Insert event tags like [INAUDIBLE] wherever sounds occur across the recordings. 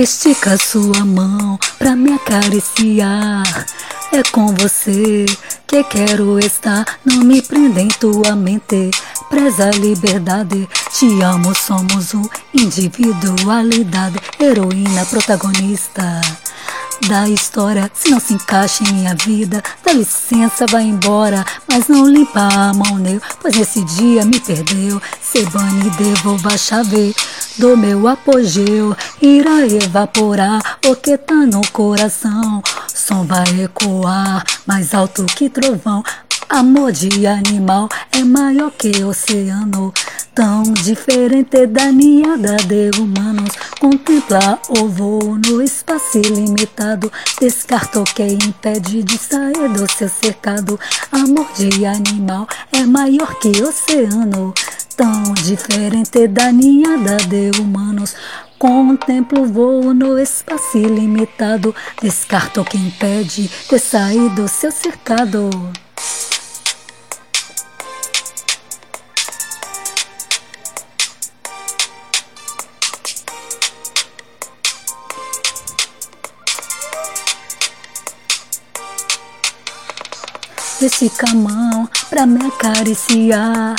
Estica sua mão pra me acariciar. É com você que quero estar. Não me prenda em tua mente. Preza a liberdade. Te amo, somos um individualidade. Heroína protagonista da história. Se não se encaixa em minha vida, dá licença, vai embora. Mas não limpa a mão, nele, pois nesse dia me perdeu. Se bane e devolva a chave do meu apogeu. Irá evaporar o que tá no coração. Som vai ecoar mais alto que trovão. Amor de animal é maior que oceano. Tão diferente da ninhada de humanos. Contempla o voo no espaço ilimitado. Descarta o que impede de sair do seu cercado. Amor de animal é maior que oceano. Tão diferente da ninhada de humanos. Contemplo o voo no espaço ilimitado. Descarta o que impede de sair do seu cercado. Estica a mão pra me acariciar.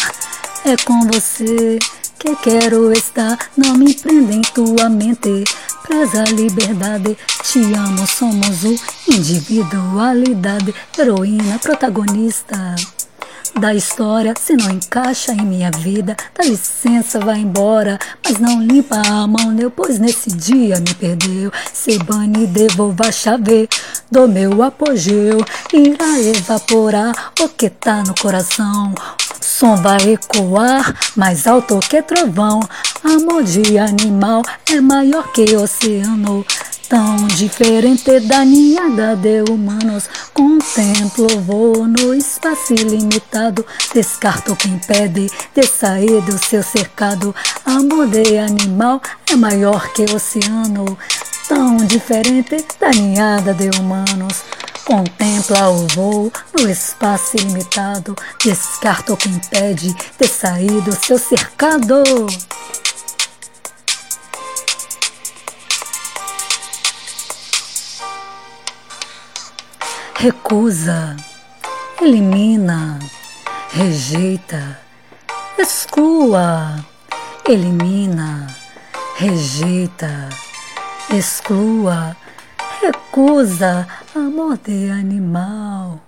É com você que quero estar. Não me prenda em tua mente. Preza a liberdade. Te amo, somos o individualidade. Heroína, protagonista da história. Se não encaixa em minha vida, dá licença, vai embora. Mas não limpa a mão, meu, pois nesse dia me perdeu. Se bane devolva a chave do meu apogeu. Irá evaporar o que tá no coração. Som vai ecoar mais alto que trovão. Amor de animal é maior que oceano. Tão diferente da ninhada de humanos. Contemplo voo no espaço ilimitado. Descarto quem impede de sair do seu cercado. Amor de animal é maior que oceano. Tão diferente da ninhada de humanos. Contempla o voo no espaço ilimitado. Descarta o que impede de sair do seu cercado. recusa, elimina, rejeita, exclua, elimina, rejeita, exclua, recusa, amor de animal.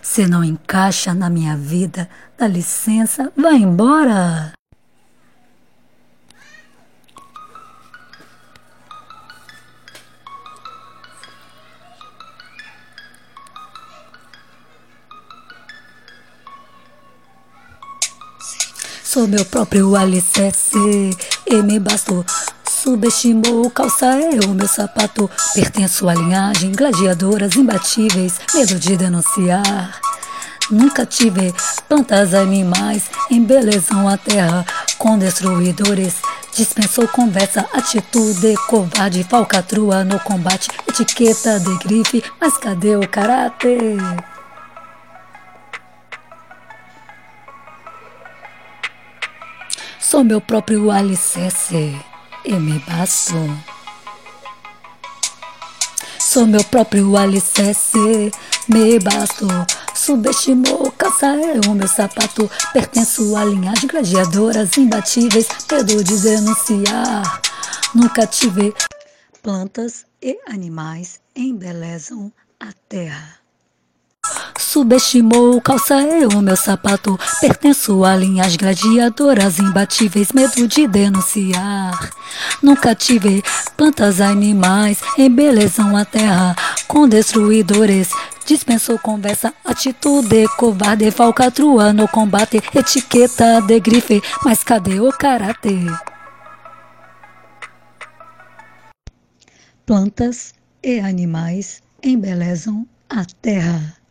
Se não encaixa na minha vida, dá licença, vai embora. Sou meu próprio alicerce e me bastou. Subestimou, calça é o meu sapato. Pertenço à linhagem, gladiadoras imbatíveis, medo de denunciar. Nunca tive plantas animais, embelezam a terra com destruidores. Dispensou conversa, atitude covarde, falcatrua no combate, etiqueta de grife, mas cadê o caráter? Sou meu próprio alicerce e me basto. Sou meu próprio alicerce, me basto. Subestimou, calça é o meu sapato. Pertenço à linhagem gladiadoras imbatíveis. Medo de denunciar. Nunca tive plantas e animais embelezam a terra. Subestimou, calça é o meu sapato. Pertenço a linhas gladiadoras imbatíveis, medo de denunciar. Nunca tive plantas, animais, embelezam a terra com destruidores. Dispensou conversa, atitude covarde, falcatrua no combate, etiqueta de grife, mas cadê o caráter? Plantas e animais embelezam a terra.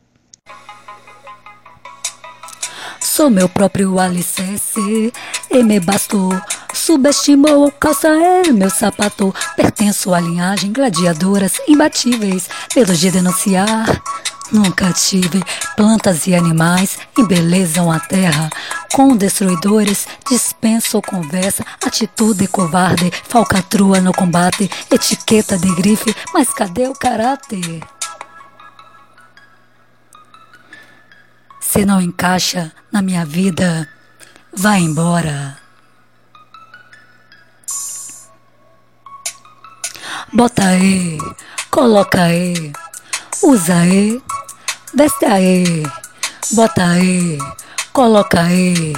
Sou meu próprio alicerce e me bastou. Subestimou, calça é meu sapato. Pertenço à linhagem gladiadoras imbatíveis, medo de denunciar. Nunca tive plantas e animais embelezam a terra. Com destruidores dispenso conversa, atitude covarde, falcatrua no combate, etiqueta de grife, mas cadê o caráter? Se não encaixa na minha vida, vai embora. Bota aí, coloca aí, usa aí, veste aí, bota aí, coloca aí,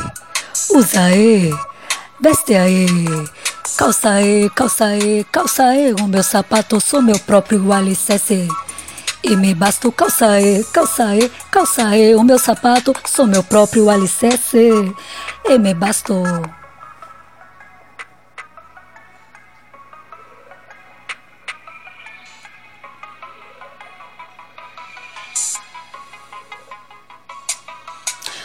usa aí, veste aí, calça aí, calça aí, calça aí, o meu sapato sou meu próprio alicerce. E me basta calça aí, calça aí, calça aí, o meu sapato sou meu próprio alicerce. E me bastou.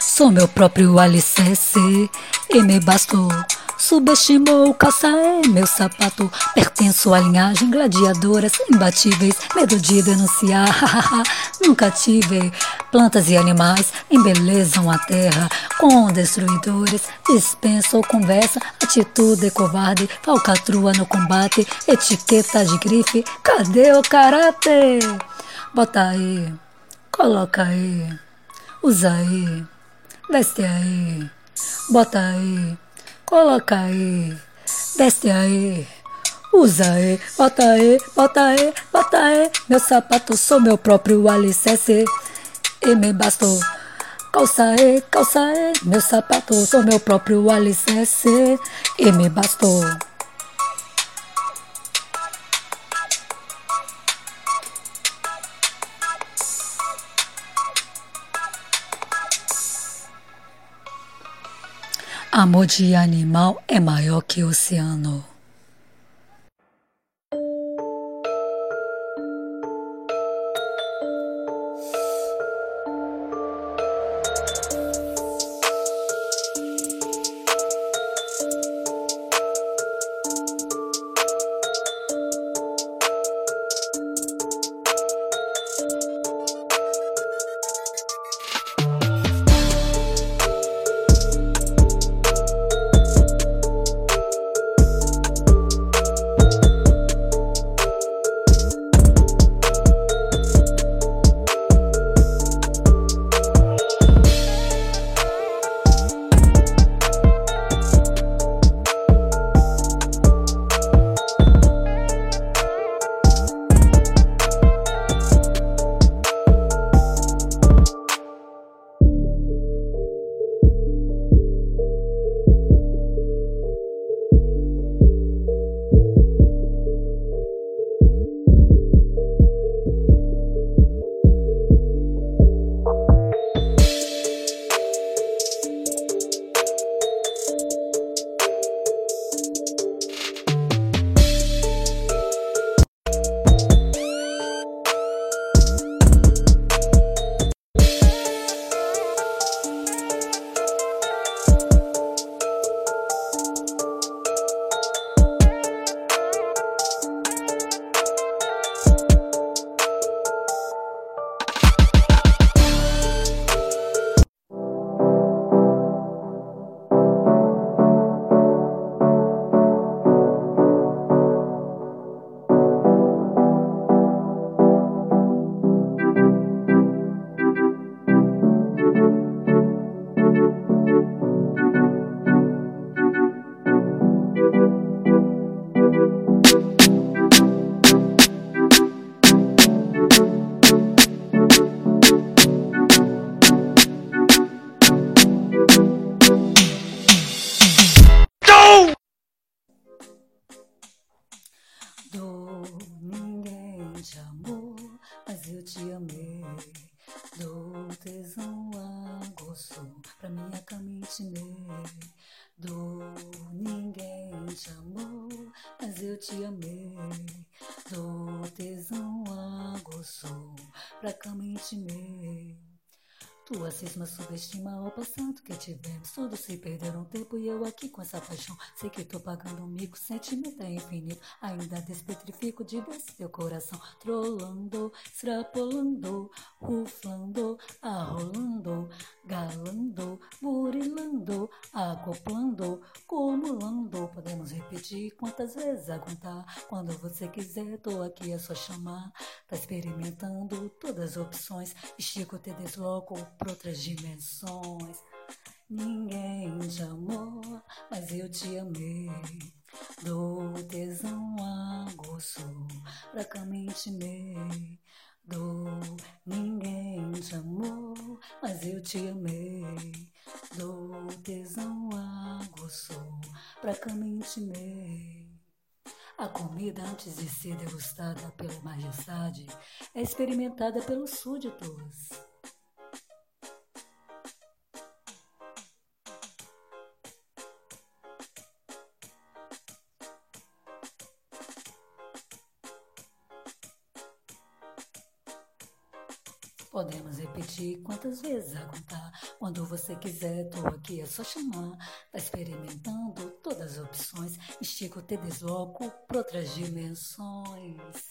Sou meu próprio alicerce e me bastou. Subestimou, calça é meu sapato. Pertenço à linhagem gladiadoras imbatíveis. Medo de denunciar, nunca tive. Plantas e animais embelezam a terra. Com destruidores, dispensa ou conversa. Atitude covarde, falcatrua no combate. Etiqueta de grife, cadê o caráter? Bota aí, coloca aí, usa aí. Desce aí, bota aí, coloca aí, desce aí, usa aí, bota aí, bota aí, bota aí. Meu sapato sou meu próprio alicerce e me bastou. Calça aí, calça aí, meu sapato sou meu próprio alicerce e me bastou. Amor de animal é maior que oceano. O passado que tivemos. Todos se perderam tempo e eu aqui com essa paixão. Sei que tô pagando um mico, sentimento é infinito. Ainda despetrifico de desse teu coração. Trolando, extrapolando, ruflando, arrolando, galando, burilando, acoplando, acumulando. Podemos repetir quantas vezes aguentar. Quando você quiser, tô aqui, é só chamar. Tá experimentando todas as opções. Estico, te desloco para outras dimensões. Ninguém te amou, mas eu te amei. Do tesão a gosto, fracamente me do. Ninguém te amou, mas eu te amei. Do tesão a gosto, fracamente me a comida, antes de ser degustada pela majestade, é experimentada pelos súditos. Quantas vezes aguentar. Quando você quiser, tô aqui, é só chamar. Tá experimentando todas as opções. Estico, te desloco para outras dimensões.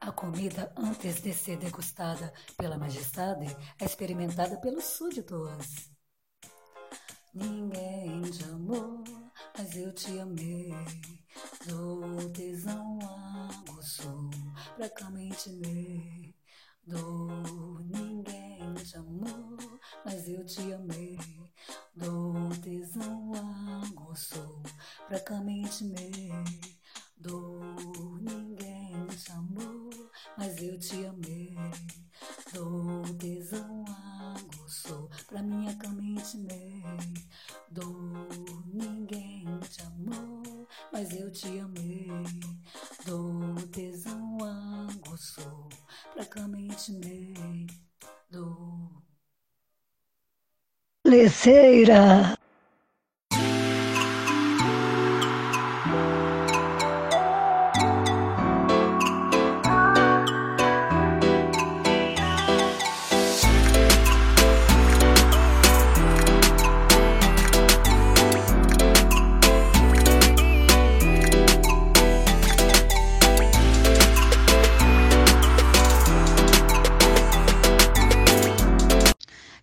A comida, antes de ser degustada pela majestade, é experimentada pelos súditos. Ninguém te amou, mas eu te amei. Do tesão aguçou pra fracamente me dou. Ninguém te amou, mas eu te amei. Do tesão aguçou pra fracamente me dou. Ninguém te amou, mas eu te amei. Leceira.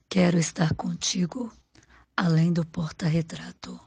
Quero estar contigo do porta-retrato.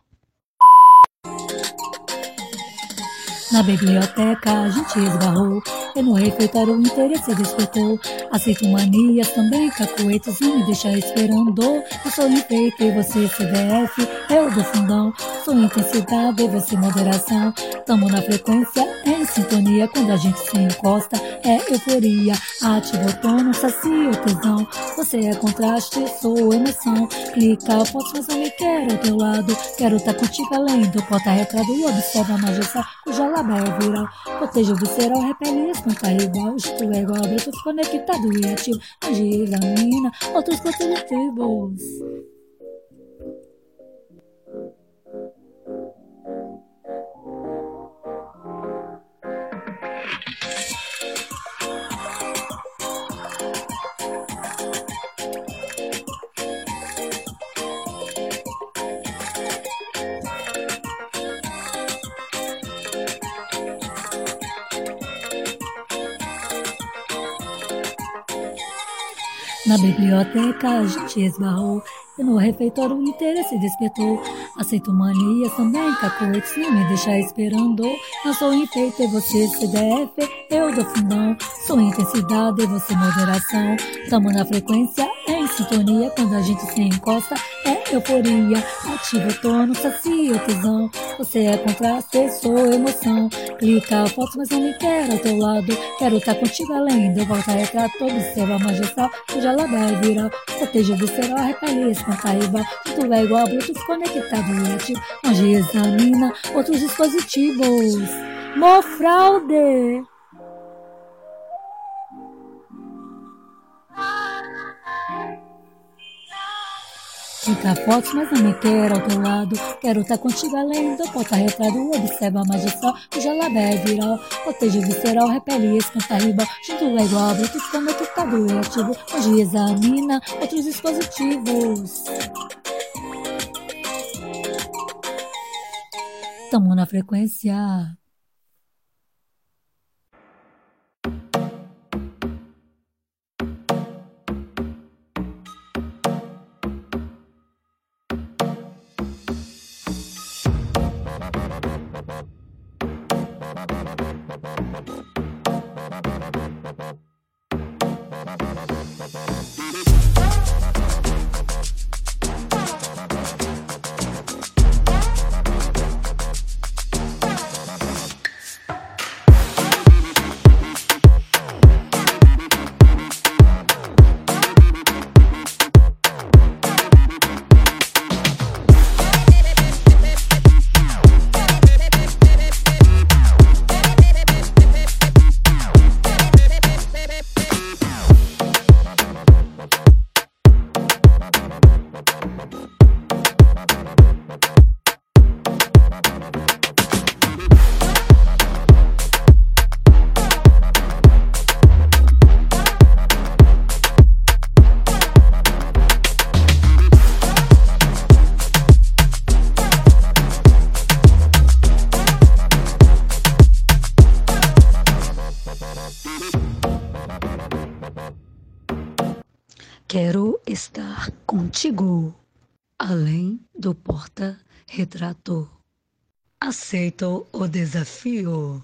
Na biblioteca a gente esbarrou, e no refeitório o interesse despertou. Aceito manias também, cacoetes e me deixa esperando. Eu sou enfeite e você CDF, eu do fundão. Sou intensidade e você moderação. Tamo na frequência, em sintonia. Quando a gente se encosta, é euforia. Ativo o tono, sacia o tesão. Você é contraste, sou emoção. Clica, posso, mas eu me quero ao teu lado. Quero tá contigo além do porta-retrato. E observa a majestade, cuja lábia é viral. Proteja o visceral, repele espanta rival. Tu é igual a bruto, conectado e ativo. Age examina outros conteúdos. Na biblioteca a gente esbarrou e no refeitório o interesse despertou. Aceito manias também, cacoetes, não me deixar esperando. Eu sou enfeite, e você CDF, eu do fundão. Sou intensidade, e você moderação. Tamo na frequência, em sintonia, quando a gente se encosta, é euforia. Ativa o tono, sacia tesão. Você é contraste, sou emoção. Clica fotos, mas não me quero ao teu lado. Quero estar contigo além do volta-retrato. Observa a majestade, cuja lábia é viral. Proteja o visceral, repele, espanta igual. Tudo é igual, Bluetooth conectado ativo. Onde examina outros dispositivos. Mofraude! Fica fotos, mas não me quero ao teu lado. Quero estar contigo além do porta-retrato. Observa a magistral, o jalabé é viral. Cotejo visceral, repele esse riba. Junto é igual, bruto, desconectado e ativo. Hoje examina outros dispositivos. Tamo na frequência. Porta-retrato. Aceito o desafio.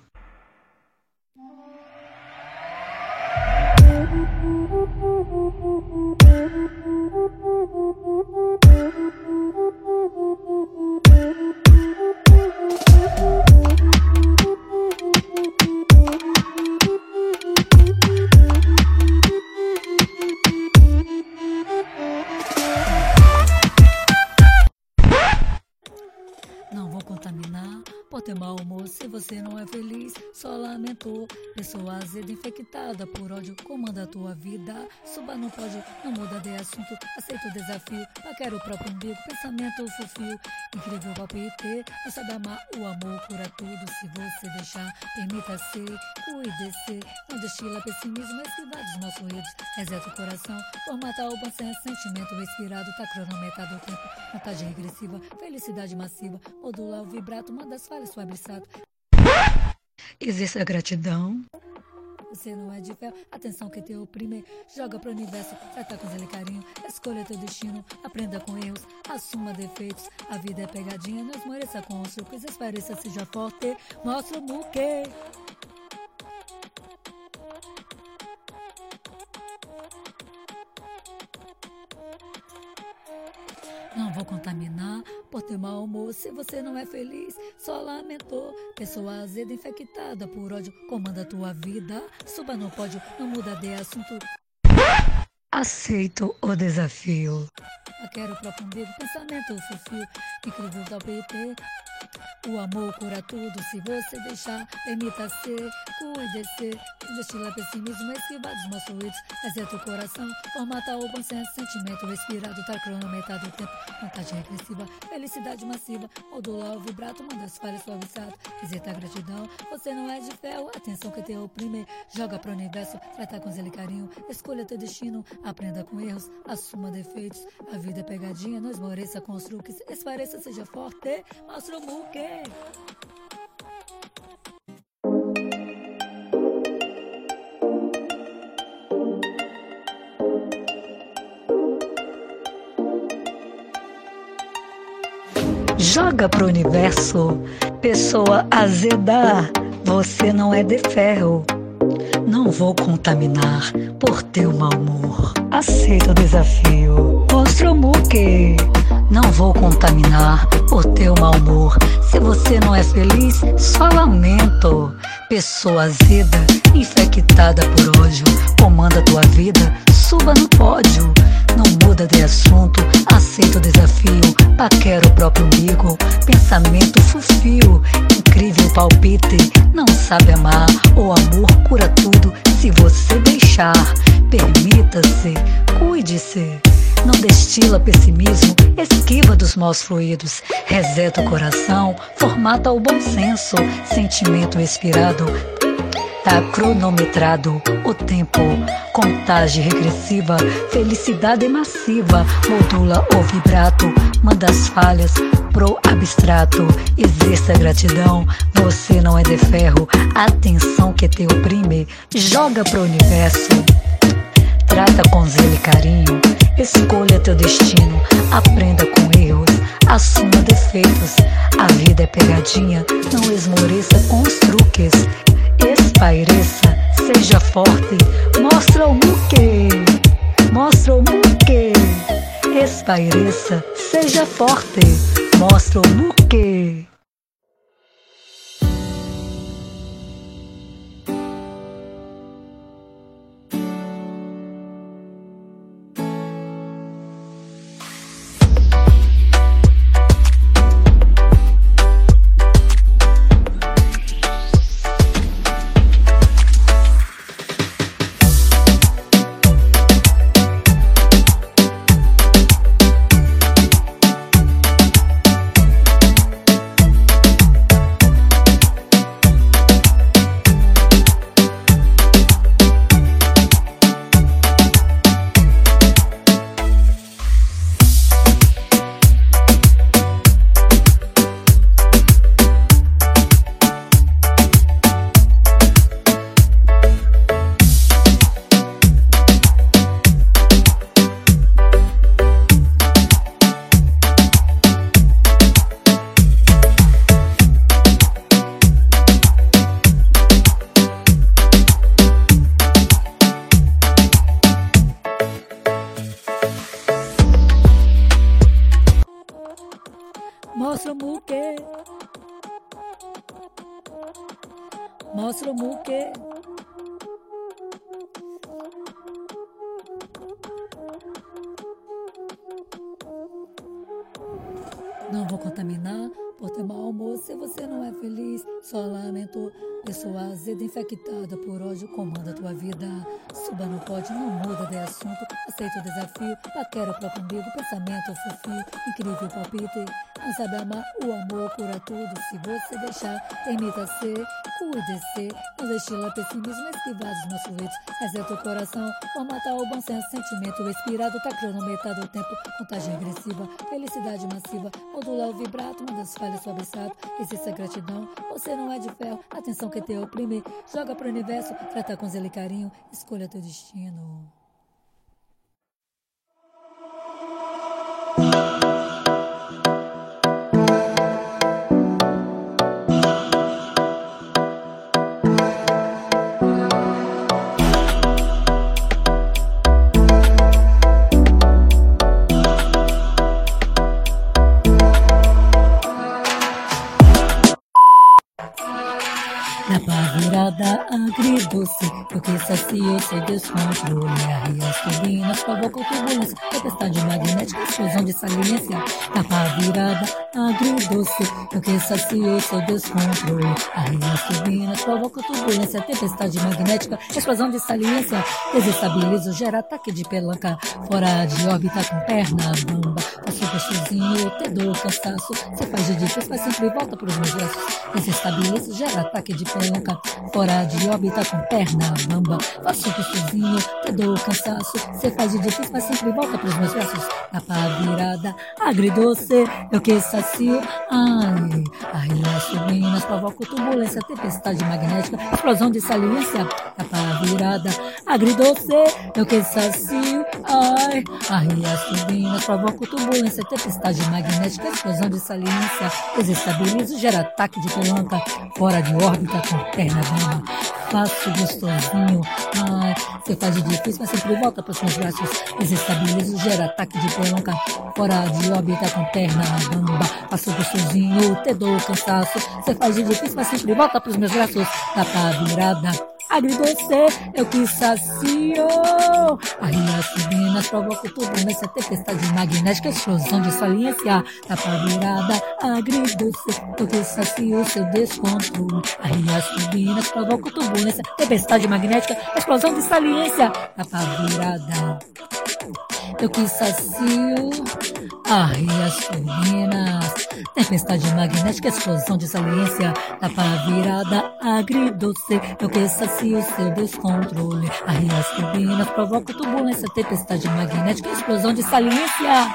Ter mau humor se você não é feliz, só lamentou. Pessoa azeda, infectada por ódio, comanda a tua vida. Suba não pode, não muda de assunto, aceita o desafio. Paquera o próprio umbigo, pensamento fofio. Incrível palpite, não sabe amar, o amor cura tudo. Se você deixar, permita ser, cuide-se. Não destila pessimismo, esquiva dos maus ruídos. Reseta o coração, formata o bom senso, sentimento respirado, tá cronometrado o tempo. Vontade regressiva, felicidade massiva, modula o vibrato, manda as falhas suaviçado. Existe a gratidão. Você não é de ferro, atenção que te oprime. Joga pro universo, trata com zelo e carinho. Escolha teu destino, aprenda com erros, assuma defeitos. A vida é pegadinha, não esmoreça com os truques. Espareça, seja forte, mostra o muque. Não vou contaminar por ter mau humor. Se você não é feliz, só lamentou. Pessoa azeda, infectada por ódio, comanda a tua vida. Suba no pódio, não muda de assunto. Aceito o desafio. Eu quero profundir pensamento fofio, incrível da PP. O amor cura tudo se você deixar, permita ser, cuide-se. Destila pessimismo, esquiva dos fluidos, exerta o coração, formata o bom senso, sentimento respirado, tá cronometrado o tempo, vontade regressiva, felicidade massiva, modula o vibrato, manda falhas suavizadas, exerta a gratidão, você não é de ferro, atenção que te oprime, joga pro universo, trata com zelo e carinho, escolha teu destino, aprenda com erros, assuma defeitos, a vida é pegadinha, não esmoreça truques, espareça, seja forte, mostra o muque. Joga pro universo, pessoa azeda, você não é de ferro. Não vou contaminar por teu mau humor. Aceita o desafio. Mostra o muque. Não vou contaminar por teu mau humor. Se você não é feliz, só lamento. Pessoa azeda, infectada por ódio, comanda tua vida, suba no pódio. Não muda de assunto, aceita o desafio. Paquera o próprio umbigo, pensamento fufio. Incrível palpite, não sabe amar. O amor cura tudo se você deixar. Permita-se, cuide-se. não destila pessimismo, esquiva dos maus fluidos, reseta o coração, formata o bom senso, sentimento expirado, Tá cronometrado o tempo, contagem regressiva, felicidade massiva, modula o vibrato, manda as falhas pro abstrato. Exista gratidão, você não é de ferro, atenção que te oprime, joga pro universo. Trata com zelo e carinho, escolha teu destino, aprenda com erros, assuma defeitos. A vida é pegadinha, não esmoreça com os truques espaireça, seja forte, mostra o muque, mostra o muque. Espaireça, seja forte, mostra o muque. Se você não é feliz. Só lamento. Pessoa azeda infectada por ódio comanda tua vida. Suba no pódio, não muda de assunto. Aceita o desafio. Paquera o próprio umbigo. Pensamento fofio. Incrível palpite. Amar, o amor cura tudo. Se você deixar, permita ser, cuide-se. Não destila pessimismo, esquivar dos nossos fluidos. Exerta o coração, matar o bom senso, sentimento expirado. Tá cronometrado o tempo, contagem agressiva, felicidade massiva. Modula o vibrato, manda as falhas sobre estado. Existe gratidão, você não é de ferro. Atenção que te oprime, joga pro universo, trata com zelo e carinho. Escolha teu destino. Agridoce, porque saciou seu descontrole. Arria as turbinas, provocou turbulência, tempestade magnética, explosão de saliência. Tapa virada agridoce, porque saciou seu descontrole. Arria as turbinas, provocou turbulência, tempestade magnética, explosão de saliência. Desestabiliza, gera ataque de pelanca, fora de órbita com perna bamba. Passou gostosinho, te dor, cansaço, você faz de difícil, mas sempre volta pros meus braços. Desestabiliza, gera ataque de pelanca, Fora de órbita com perna bamba. Faço um sozinho, te dou cansaço. Cê faz de difícil, mas sempre volta pros meus braços. Tapa virada, agridoce, eu que sacio. Ai, arria subinas, provoco turbulência, tempestade magnética, explosão de saliência. Tapa virada, agridoce, eu que sacio. Ai, arria subinas, provoco turbulência, tempestade magnética, explosão de saliência. Desestabilizo, gera ataque de pelanca. Fora de órbita com perna bamba. Faço gostosinho. Ai, você faz de difícil, mas sempre volta para os meus braços. Desestabilizo, gera ataque de pelanca. Fora de órbita com perna bamba. Faço gostosinho, te dou cansaço. Você faz de difícil, mas sempre volta para os meus braços. Tapa virada agridoce, eu que sacio. Arria subinas, provoco turbulência, tempestade magnética, explosão de saliência, tapa virada, agridoce, eu que sacio seu descontrole. Arria subinas, provoco turbulência, tempestade magnética, explosão de saliência, tapa virada. eu que sacio. Arria as turbinas, tempestade magnética, explosão de saliência, tapa virada agridoce, eu que sacio seu descontrole. Arria as turbinas, provoca turbulência, tempestade magnética, explosão de saliência.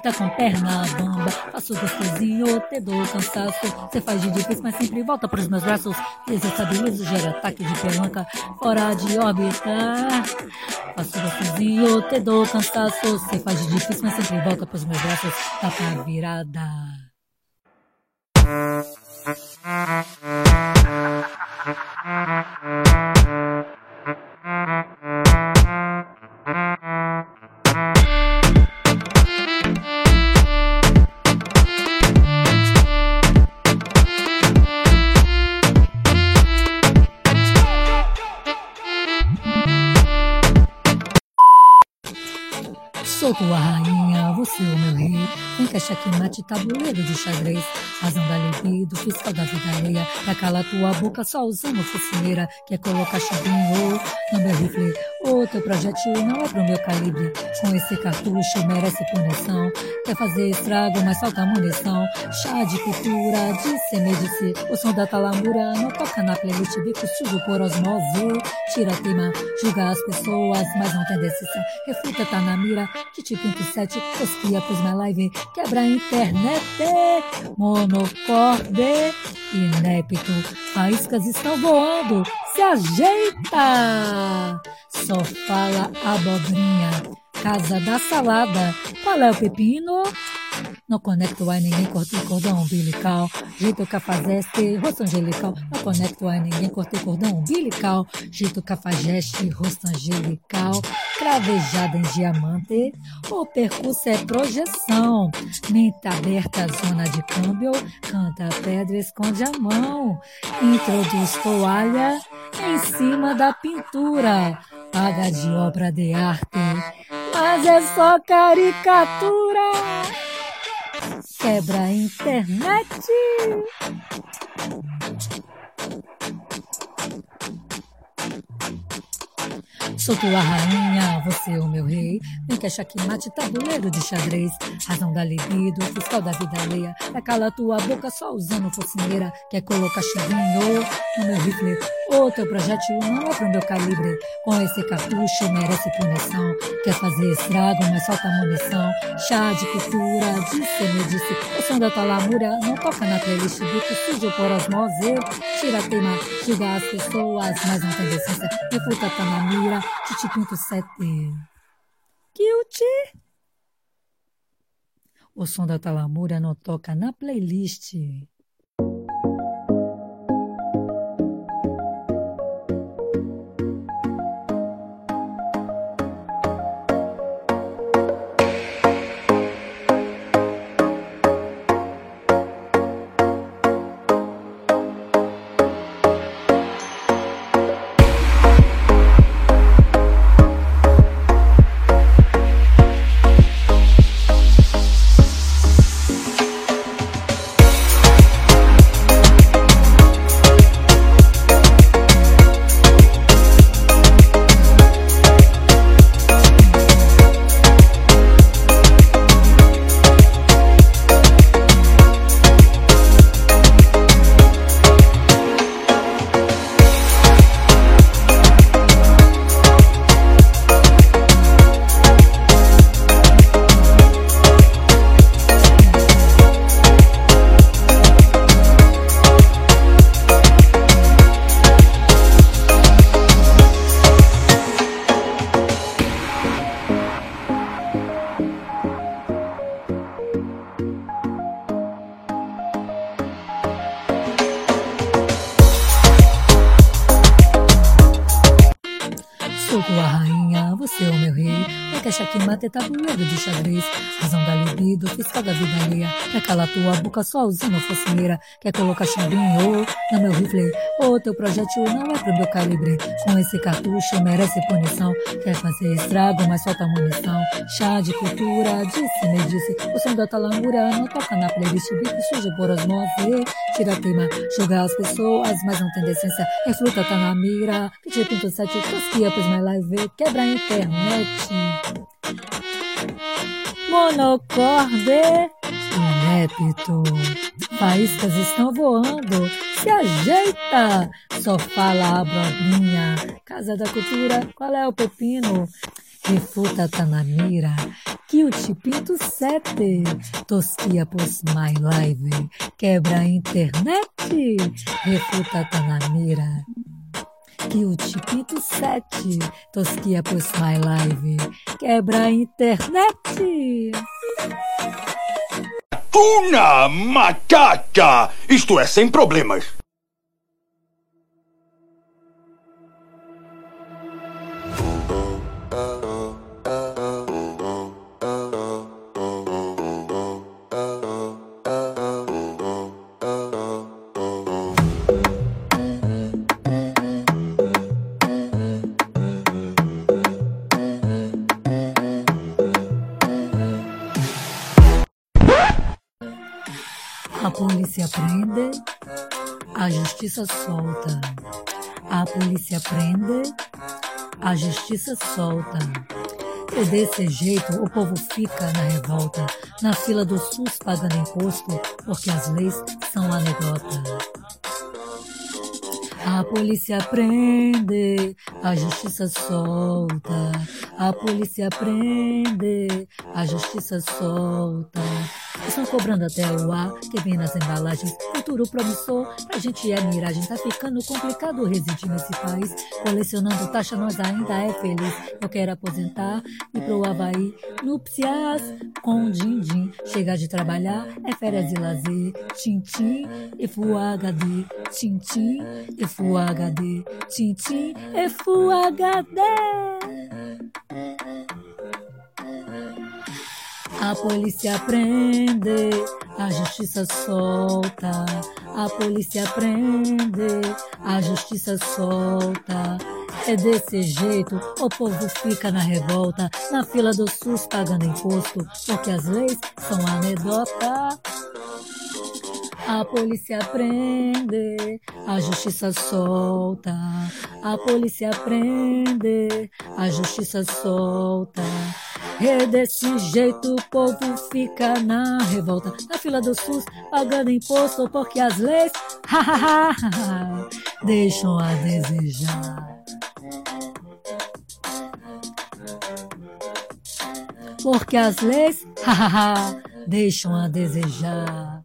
Órbita com perna bamba. Faço gostosinho, te dou cansaço. Cê faz de difícil, mas sempre volta pros meus braços. Desestabilizo, gera ataque de pelanca. Fora de órbita. Faço gostosinho, te dou cansaço. Cê faz de difícil, mas sempre volta pros meus braços. Tapa virada. Sou tua rainha, você é o meu rei. Que checkmate, tabuleiro de xadrez. Razão da libido, fiscal da vida alheia. Pra calar tua boca só usando focinheira. Quer colocar chuvinho no meu rifle. O teu projétil não é pro meu calibre. Com esse cartucho merece punição. Quer fazer estrago, mas falta munição. Chá de cultura, de semedici. O som da talamura não toca na playlist. Bico sujo por osmose. Tira tema, julga as pessoas, mas não tem decisão. Refuta, tá na mira. Tipo 27, cosquia pros minha live. Quebra a internet. Monocorde, inepto. Faíscas estão voando. Se ajeita! Só fala abobrinha. Casa da salada. Qual é o pepino? Não conecto a ninguém, cortei cordão umbilical. Jeito cafajeste, rosto angelical. Não conecto a ninguém, cortei cordão umbilical. Jeito cafajeste, rosto angelical. Cravejada em diamante. O percurso é projeção. Mente aberta, zona de câmbio. Canta pedra, esconde a mão. Introduz toalha em cima da pintura. Paga de obra de arte. Mas é só caricatura quebra a internet. Sou tua rainha, você é o meu rei. Vem que é mate tabuleiro de xadrez. Razão da libido, fiscal da vida alheia. É cala tua boca só usando focinheira. Quer colocar chuvinho no meu rifle. O teu projétil não é pro meu calibre. Com esse cartucho merece punição. Quer fazer estrago, mas falta munição. Chá de cultura, disse, me disse. O som da talamura não toca na playlist. Bico sujo por osmose. Tira teima, julga as pessoas, mas não tem decência. Refuta tá na mira. Titi Pinto Sete. Guilty. O som da talamura não toca na playlist. Checkmate, tabuleiro de xadrez. Razão da libido, fiscal da vida alheia. Quer calar tua boca só usando focinheira. Quer colocar chumbinho no meu rifle. Ou teu projétil não é pro meu calibre. Com esse cartucho merece punição. Quer fazer estrago, mas falta munição. Chá de cultura, disse, me disse. O som da talamura não toca na playlist. Bico sujo por osmose. Tira clima, joga as pessoas, mas não tem decência. É fruta, tá na mira. Pedi pinto sete, tosquia, pois my live quebra a internet. Monocorde, inepto. Faíscas estão voando, se ajeita. Só fala a brobinha. Casa da Cultura, qual é o pepino? Refuta tá na mira. Que o tipinto sete. Tosquia pos my live. Quebra a internet. Refuta tá na mira que o Tipito 7 tosquia pros My Live. Quebra a internet! Tuna macaca! Isto é sem problemas. A justiça solta. A polícia prende, a justiça solta. E desse jeito o povo fica na revolta, na fila do SUS pagando imposto, porque as leis são anedota. A polícia prende, a justiça solta. A polícia prende, a justiça solta. Estão cobrando até o ar que vem nas embalagens. Futuro promissor, a gente é miragem. Tá ficando complicado residir nesse país. Colecionando taxa, nós ainda é feliz. Eu quero aposentar e pro Havaí. Núpcias com din-din. Chegar de trabalhar é férias e lazer. Tintim e Full HD. Tintim e Full HD. Tintim e Full HD. A polícia prende, a justiça solta. A polícia prende, a justiça solta. É desse jeito, o povo fica na revolta, na fila do SUS pagando imposto, porque as leis são anedota. A polícia prende, a justiça solta. A polícia prende, a justiça solta. E desse jeito o povo fica na revolta, na fila do SUS, pagando imposto, porque as leis, deixam a desejar. Porque as leis, deixam a desejar.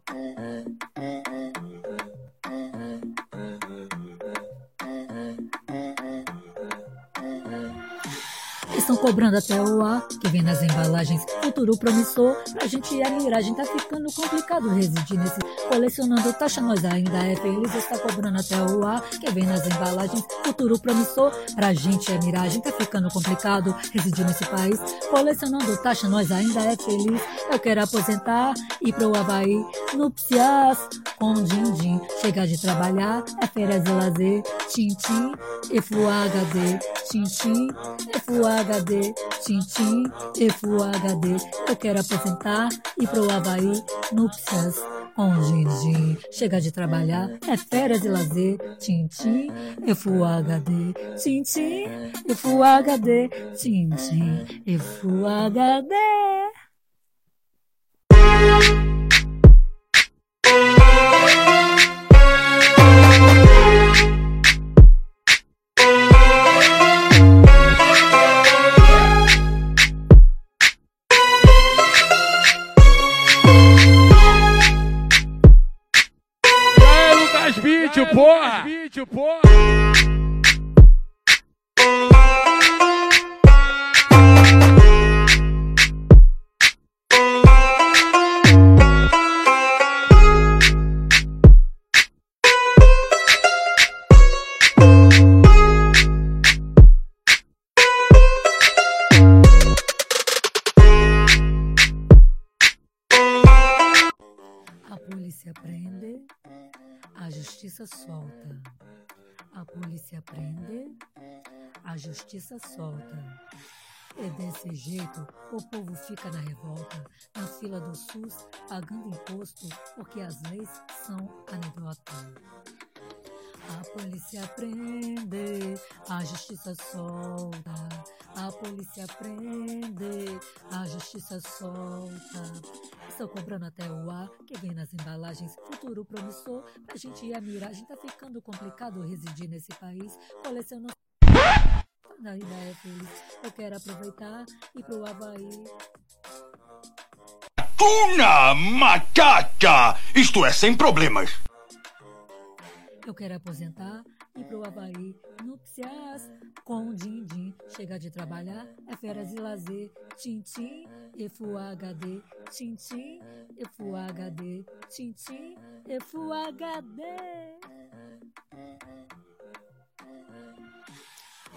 Estão cobrando até o ar que vem nas embalagens. Futuro promissor, pra gente é miragem. Tá ficando complicado residir nesse. Colecionando taxa, nós ainda é feliz. Está cobrando até o ar que vem nas embalagens. Futuro promissor, pra gente é miragem. Tá ficando complicado residir nesse país. Colecionando taxa, nós ainda é feliz. Eu quero aposentar e pro Havaí. Núpcias com din-din. Chegar de trabalhar é férias e lazer. Tintim e Full HD. Tintim e Full HD. Tintim e Full HD. Eu quero aposentar e pro Havaí. Núpcias com din-din. Chegar de trabalhar é férias e lazer. Tintim e Full HD. Tintim e Full HD. Tintim e Full HD. Vídeo, porra! Vídeo, porra! Justiça solta. E desse jeito, o povo fica na revolta, na fila do SUS, pagando imposto, porque as leis são anedota. A polícia prende, a justiça solta. A polícia prende, a justiça solta. Estão comprando até o ar que vem nas embalagens. Futuro promissor pra gente ir a miragem. Tá ficando complicado residir nesse país. Colecionando. Na ideia feliz. Eu quero aproveitar e pro Havaí. Tuna macaca! Isto é sem problemas. Eu quero aposentar e pro Havaí. Nupcias com din-din. Chega de trabalhar, é férias e lazer. Tintim e Full HD. Tintim e Full HD. Tintim e Full HD.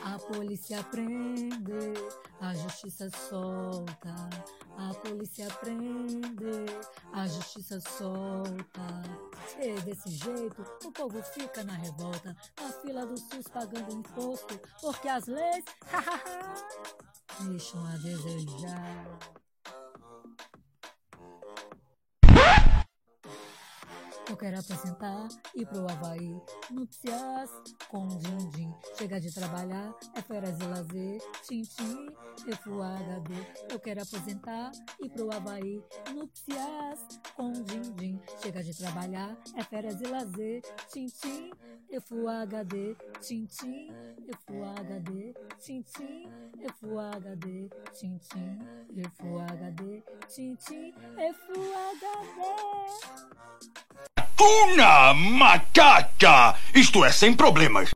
A polícia prende, a justiça solta. A polícia prende, a justiça solta. E desse jeito, o povo fica na revolta, na fila do SUS pagando imposto, porque as leis, [LAUGHS] deixam a desejar. Eu quero apresentar e pro Havaí. Nupcias com din-din. Chega de trabalhar, é férias e lazer. Tintim HD. Eu quero aposentar e pro Havaí. Nupcias com din-din. Chega de trabalhar, é férias e lazer. Tintim HD. Tintim HD. Tintim HD. Tintim HD. Tintim e Tuna macaca! Isto é sem problemas.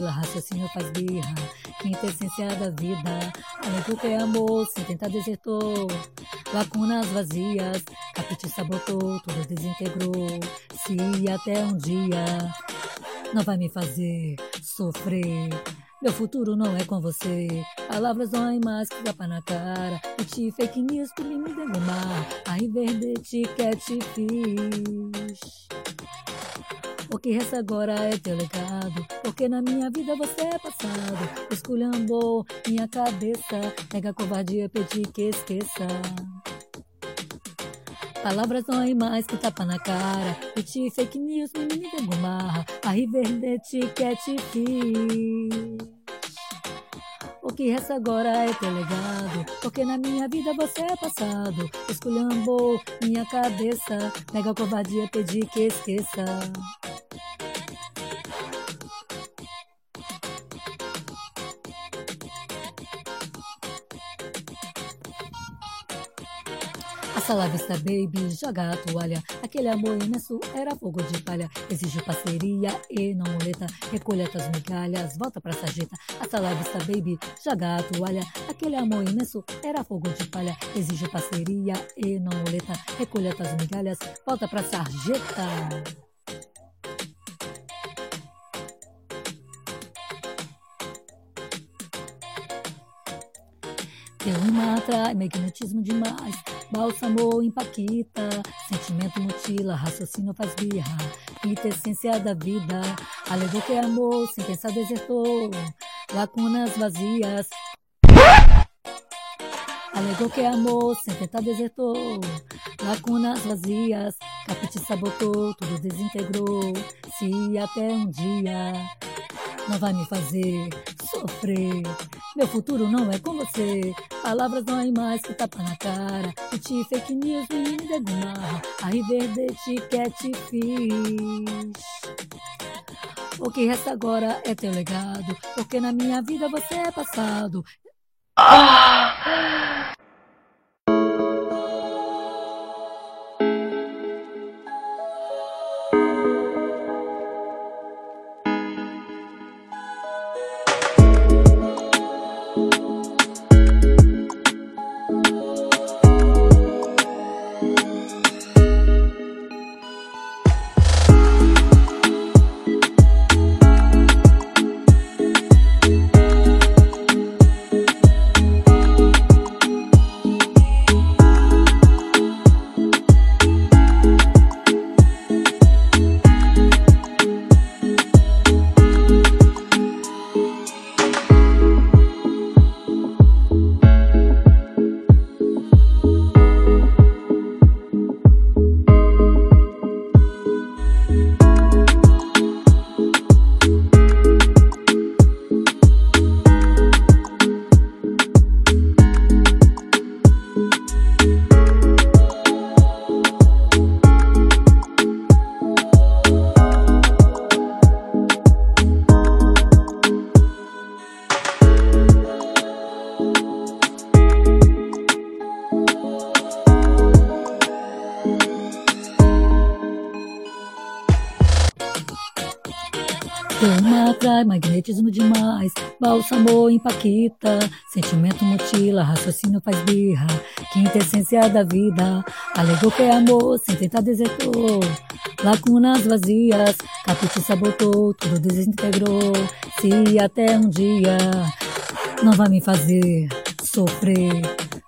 Raciocínio faz birra. Quintessência da vida, além que é amor, sem tentar desertou. Lacunas vazias, capite sabotou, tudo desintegrou. Se até um dia não vai me fazer sofrer. Meu futuro não é com você. Palavras doem mais que tapa na cara. E te fake news que me derrumar. Aí verdade que te fiz. O que resta agora é teu legado. Porque na minha vida você é passado. Esculhambou minha cabeça. Nega covardia, pedi que esqueça. Palavras doem mais que tapa na cara. E te fake news, me me derrumar. Aí verdade que te. O que resta agora é teu legado. Porque na minha vida você é passado. Esculhambou minha cabeça. Nega covardia, pedi que esqueça. Hasta vista, baby, joga a toalha. Aquele amor imenso era fogo de palha. Exige parceria e não muleta. Recolha tuas migalhas, volta pra sarjeta. Hasta vista, baby, joga a toalha. Aquele amor imenso era fogo de palha. Exige parceria e não muleta. Recolha tuas migalhas, volta pra sarjeta. Imã atrai, magnetismo demais. Bálsamo empaquita, sentimento mutila, raciocínio faz birra. Quintessência da vida, alegou que é amor, sem pensar desertou. Lacunas vazias. Alegou que é amor, sem tentar desertou. Lacunas vazias, capite sabotou, tudo desintegrou. Se até um dia não vai me fazer sofrer. Meu futuro não é com você. Palavras não é mais que tapa na cara. E te fake news me degumar. Aí verdade que te fiz. O que resta agora é teu legado. Porque na minha vida você é passado. Uma atrai magnetismo demais, bálsamo empaquita, sentimento mutila, raciocínio faz birra, quinta essência da vida, alegou que é amor, sem tentar desertou, lacunas vazias, capite sabotou, tudo desintegrou, se até um dia não vai me fazer sofrer.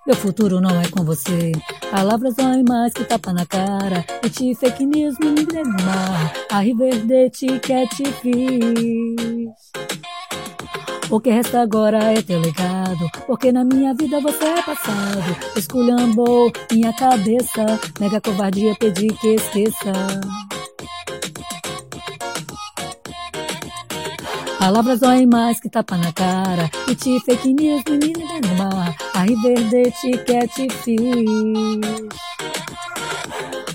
Meu futuro não é com você. Palavras doem mais que tapa na cara. E te fake news me mar. A riverdete que te fiz. O que resta agora é teu legado. Porque na minha vida você é passado. Esculhambou minha cabeça. Mega covardia, pedi que esqueça. Palavras doem mais que tapa na cara. E te fake news, menina no mar. A riverdete que te fiz.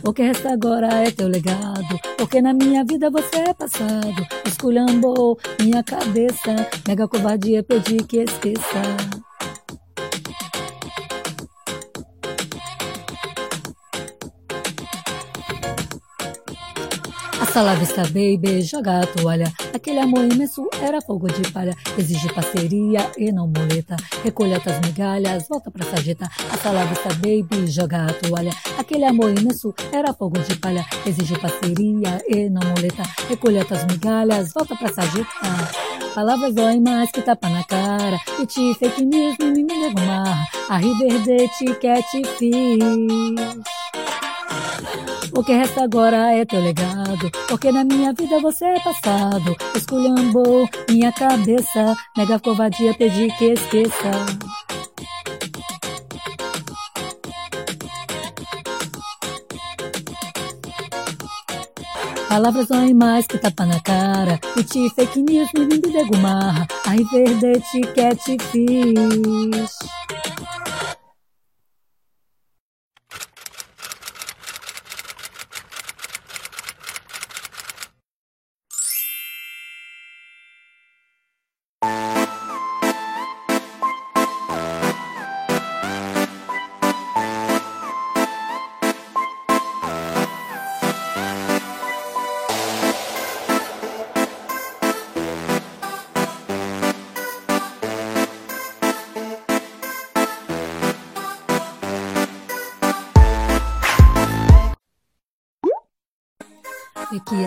O que resta agora é teu legado. Porque na minha vida você é passado. Esculhambou minha cabeça. Mega covardia, pedi que esqueça. Salada está baby, joga a toalha. Aquele amor imenso era fogo de palha. Exige parceria e não muleta. Recolha tuas migalhas, volta pra sarjeta. A salada está baby, joga a toalha. Aquele amor imenso era fogo de palha. Exige parceria e não muleta. Recolha tuas migalhas, volta pra sarjeta. Palavras doem mais que tapa na cara. E te fake news, me negomar. A Riverdete quer te. O que resta agora é teu legado, porque na minha vida você é passado. Esculhambou minha cabeça, mega covardia, pedi que esqueça. Palavras doem mais que tapa na cara. E te fake news me vim de degumar. Ai, verdade que te fiz.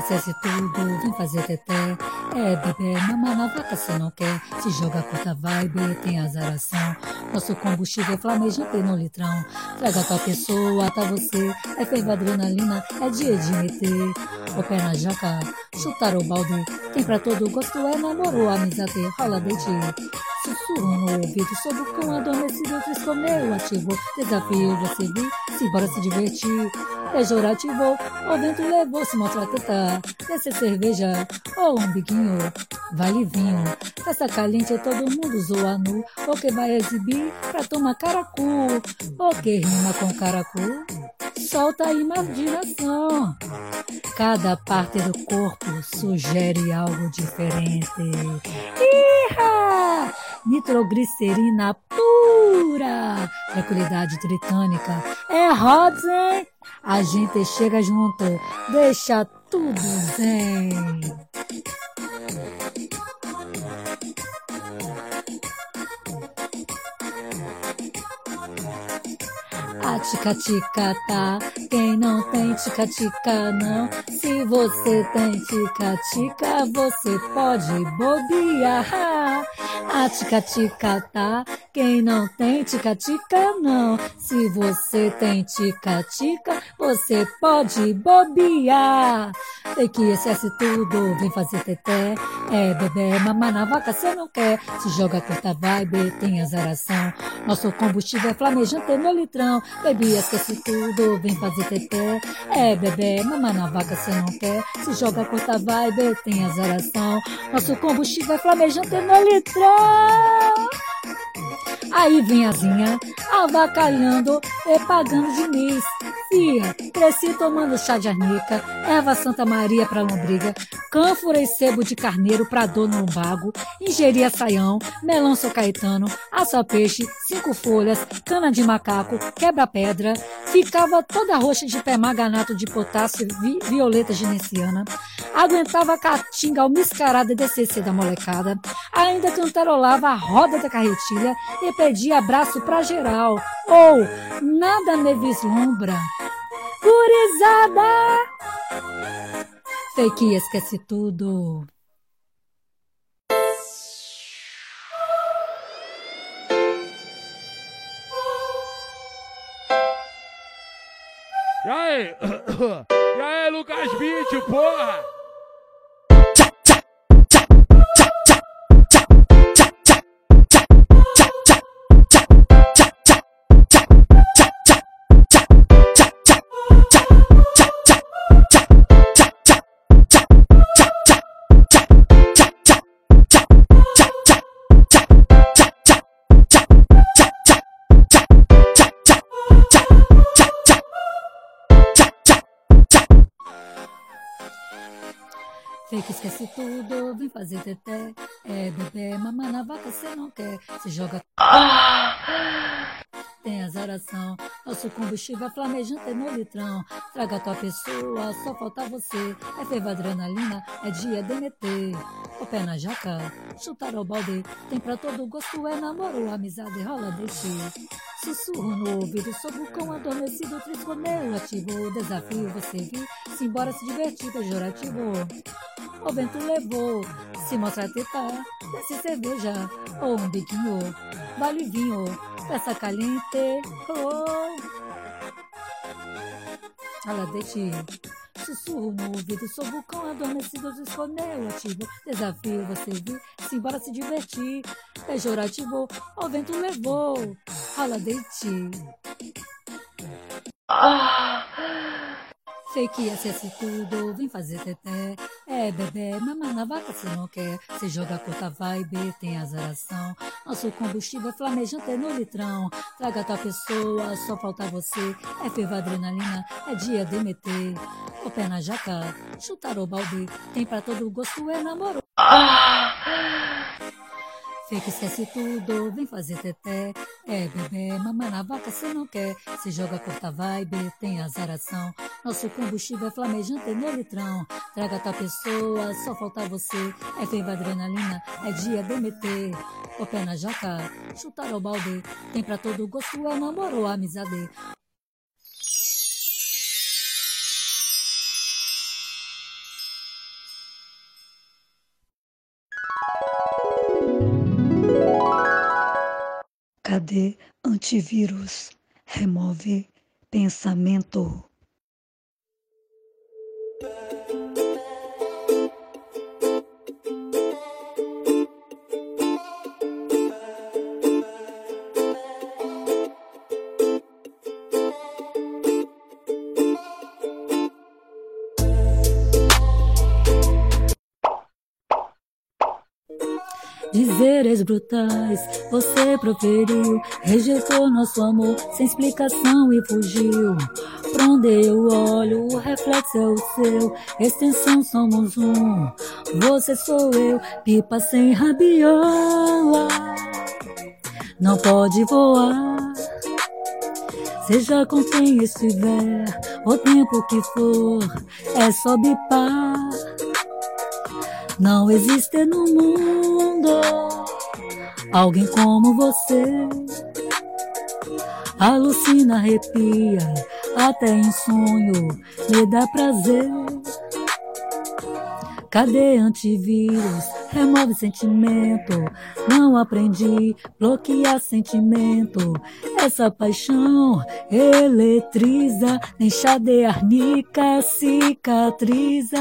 E que excesse tudo, vem fazer teté. É, bebê, mamar na vaca se não quer. Se joga curta vibe, tem azaração. Nosso combustível flamejante no litrão. Traga tua pessoa, tá você. É ferva adrenalina, é dia de meter. O pé na jaca, chutar o balde. Tem pra todo gosto, é namoro, amizade, rola deite. Sussurro no ouvido, sob o cão adormecido, triscomeu ativo. Desafio, você viu? Se bora se divertir pejorativo. O vento levou, se mostra teta. Descer cerveja ou um biquinho, vale vinho. Essa caliente todo mundo zoa nu. O que vai exibir pra tomar caracu. O que rima com caracu? Solta a imaginação. Cada parte do corpo sugere algo diferente. Iha! Nitroglicerina pura. Tranquilidade tritânica. É Rodzen a gente chega junto, deixa tudo zen. A tica-tica tá, quem não tem tica-tica não. Se você tem tica-tica, você pode bobear. A tica-tica tá, quem não tem tica-tica, não. Se você tem tica-tica, você pode bobear. Tem que excesso tudo, vem fazer teté. É bebê, mamar na vaca cê não quer. Se joga curta vibe, tem azaração. Nosso combustível é flamejante no litrão. Baby, esquece tudo, vem fazer teté. É bebê, mamar na vaca cê não quer. Se joga curta vibe, tem azaração. Nosso combustível é flamejante no litrão. Aí vem a zinha, avacalhando e pagando de mês. Fia, cresci tomando chá de arnica, erva Santa Maria pra lombriga, cânfora e sebo de carneiro pra dor no lumbago, ingeria saião, melão São Caetano, assa peixe, cinco folhas, cana de macaco, quebra-pedra, ficava toda roxa de permanganato de potássio vi violeta genesiana, aguentava a caatinga almiscarada e DCC da molecada, ainda cantarolava a roda da carretilha e pedia abraço pra geral, ou nada me vislumbra, Gurizada! Fake esquece tudo. E aí? [COUGHS] E aí, Lucas Vídeo, porra? Tudo, vem fazer teté. É bebê, mamãe na vaca cê não quer. Se joga. Tem azaração. Nosso combustível é flamejante é no litrão. Traga tua pessoa, só falta você. É ferva adrenalina, é dia DMT. O pé na jaca, chutar o balde. Tem pra todo gosto, é namoro, amizade, rola, deixe. Sussurro no ouvido, sobre o cão adormecido, trisconeu ativo. O desafio você viu, simbora se divertir, pejorativo o vento levou. Se mostra teta, desce cerveja, ou um biquinho, vale vinho, peça caliente, oh. Ela deixe sussurro no ouvido, sou vulcão adormecido, esconeu ativo, desafio você viu, simbora se divertir, pejorativo, o vento levou, rala deite. Ah. Fake acesse tudo, vem fazer teté. É bebê, mamãe na vaca se não quer. Se joga curta vibe, tem azaração. Nosso combustível é flamejante no litrão. Traga tua pessoa, só falta você. É ferva adrenalina, é dia de meter. O pé na jaca, chutar o balde. Tem pra todo gosto, é namoro. [GASPS] [GASPS] Ah! Fake esquece tudo, vem fazer teté. É bebê, mamãe na vaca cê não quer. Se joga curta vibe, tem azaração. Nosso combustível é flamejante no litrão. Traga tua pessoa, só falta você. É ferva adrenalina, é dia DMT. O pé na jaca, chutar o balde. Tem pra todo gosto, é namoro, amizade. Cadê antivírus? Remove pensamento. Dizeres brutais, você proferiu, rejeitou nosso amor sem explicação e fugiu. Pra onde eu olho, o reflexo é o seu, extensão somos um. Você sou eu, pipa sem rabiola, não pode voar. Seja com quem estiver, o tempo que for, é só bipar. Não existe no mundo alguém como você. Alucina, arrepia, até em sonho me dá prazer. Cadê antivírus? Remove sentimento. Não aprendi bloquear sentimento. Essa paixão eletriza, nem de arnica cicatriza.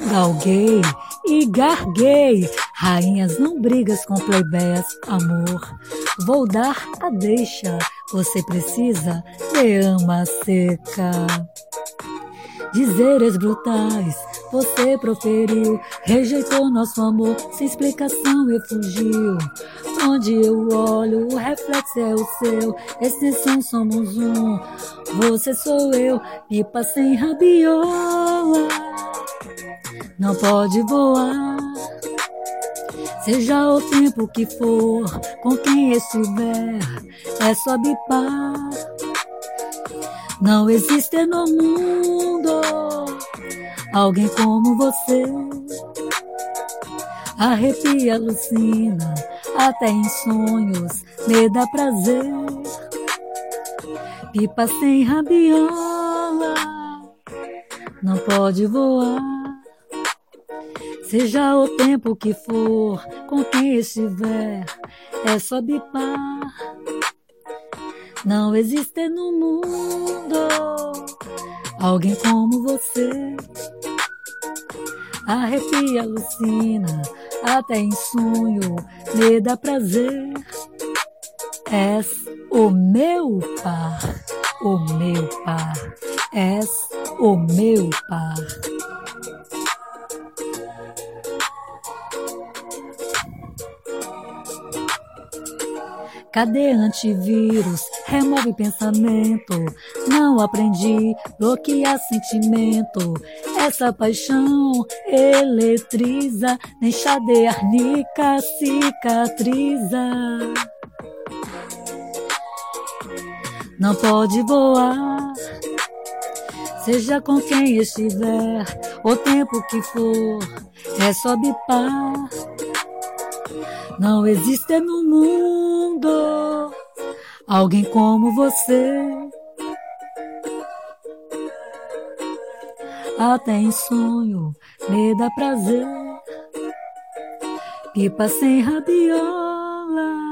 Galguei e garguei. Rainhas não brigas com plebeias, amor. Vou dar a deixa. Você precisa de ama seca. Dizeres brutais, você proferiu, rejeitou nosso amor, sem explicação e fugiu. Onde eu olho, o reflexo é o seu, extensão somos um. Você sou eu, pipa sem rabiola, não pode voar. Seja o tempo que for, com quem estiver, é só bipar. Não existe no mundo alguém como você. Arrepia, alucina, até em sonhos me dá prazer. Pipa sem rabiola, não pode voar. Seja o tempo que for, com quem estiver, é só bipar. Não existe no mundo alguém como você. Arrepia, alucina, até em sonho me dá prazer. És o meu par, o meu par, és o meu par. Cadê antivírus? Remove pensamento. Não aprendi bloquear sentimento. Essa paixão eletriza, nem de arnica cicatriza. Não pode voar, seja com quem estiver, o tempo que for, é só bipar. Não existe no mundo alguém como você. Até em sonho me dá prazer. Pipa sem rabiola.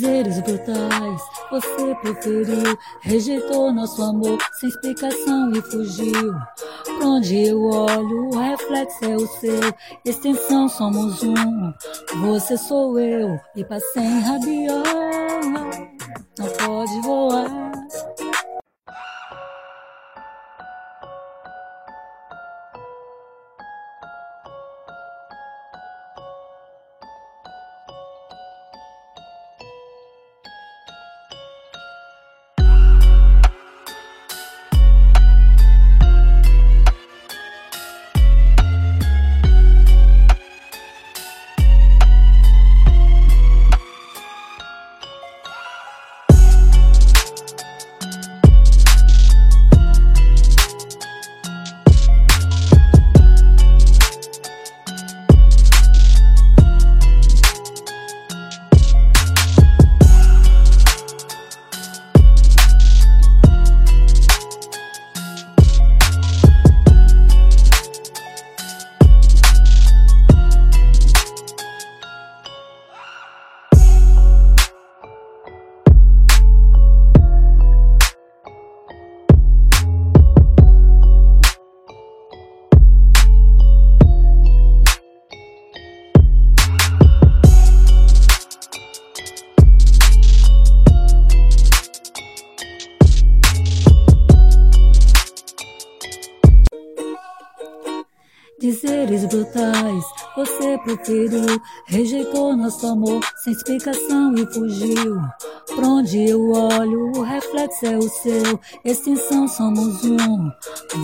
Dizeres brutais, você preferiu, rejeitou nosso amor sem explicação e fugiu. Por onde eu olho, o reflexo é o seu, extensão somos um. Você sou eu, e passei em rabiola, não pode voar. Rejeitou nosso amor sem explicação e fugiu. Pra onde eu olho, o reflexo é o seu, extinção somos um.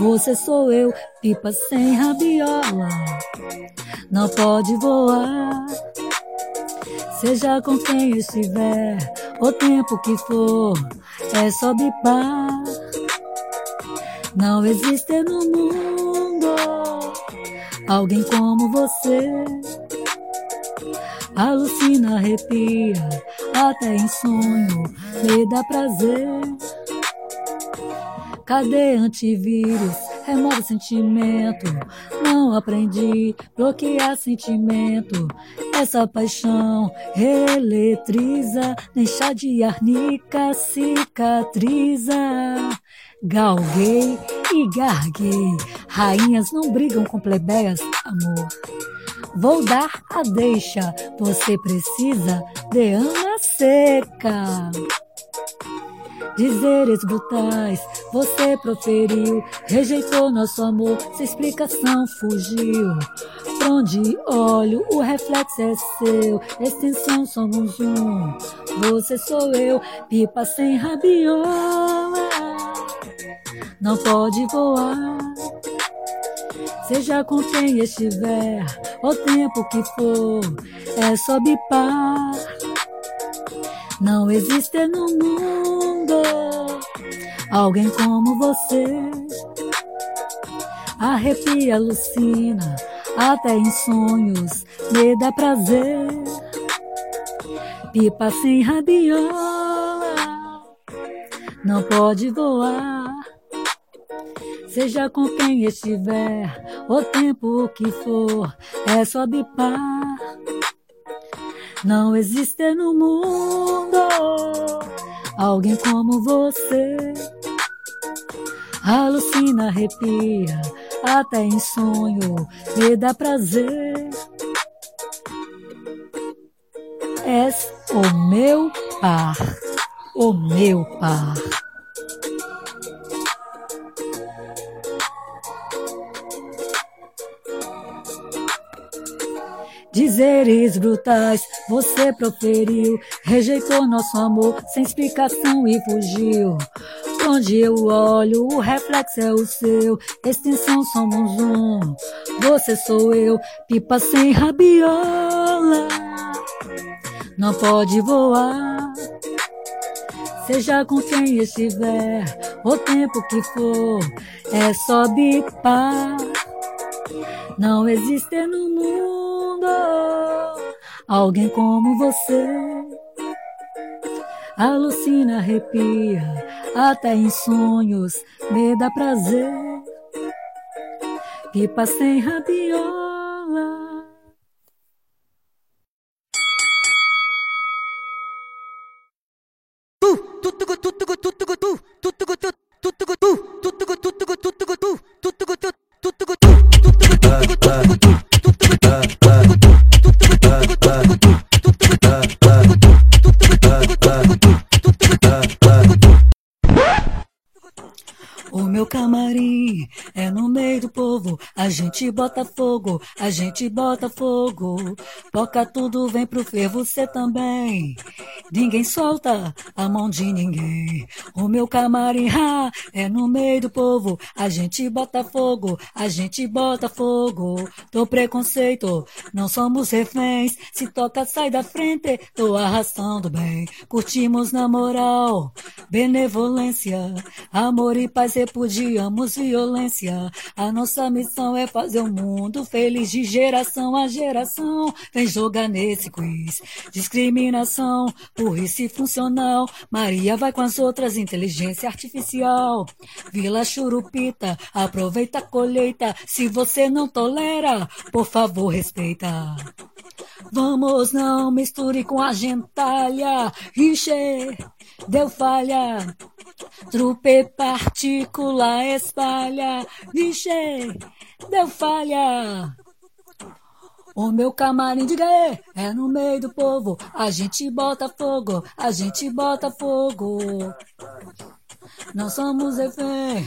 Você sou eu, pipa sem rabiola, não pode voar. Seja com quem estiver, o tempo que for, é só bipar. Não existe no mundo alguém como você. Alucina, arrepia, até em sonho, me dá prazer. Cadê antivírus? Remove sentimento. Não aprendi bloquear sentimento. Essa paixão eletriza, deixa de arnica cicatriza. Galguei e garguei. Rainhas não brigam com plebeias, amor. Vou dar a deixa, você precisa de Ana Seca. Dizeres brutais, você proferiu, rejeitou nosso amor, sem explicação fugiu. Pra onde olho, o reflexo é seu, extensão somos um. Você sou eu, pipa sem rabiola, não pode voar. Seja com quem estiver, o tempo que for, é só bipar. Não existe no mundo alguém como você. Arrepia, alucina, até em sonhos me dá prazer. Pipa sem rabiola, não pode voar. Seja com quem estiver, o tempo que for, é só bipar. Não existe no mundo alguém como você. Alucina, arrepia, até em sonho me dá prazer. És o meu par, o meu par. Dizeres brutais você proferiu, rejeitou nosso amor sem explicação e fugiu. Onde eu olho, o reflexo é o seu, extensão somos um. Você sou eu, pipa sem rabiola, não pode voar. Seja com quem estiver, o tempo que for, é só bipar. Não existe no mundo alguém como você. Alucina, arrepia, até em sonhos me dá prazer. Pipa sem rabiola. Gente bota fogo, a gente bota fogo. Toca tudo, vem pro fervo, você também. Ninguém solta a mão de ninguém. O meu camarim ha, é no meio do povo. A gente bota fogo, a gente bota fogo. Tô preconceito, não somos reféns. Se toca, sai da frente, tô arrastando bem. Curtimos na moral, benevolência, amor e paz repudiamos violência. A nossa missão é fazer o um mundo feliz de geração a geração. Vem jogar nesse quiz. Discriminação, burrice funcional. Maria vai com as outras, inteligência artificial. Vila Churupita, aproveita a colheita. Se você não tolera, por favor, respeita. Vamos, não misture com a gentalha. Ixi, deu falha. Trupe partícula espalha. Ixi, deu falha. O meu camarim de gay é no meio do povo. A gente bota fogo, a gente bota fogo. Não somos refém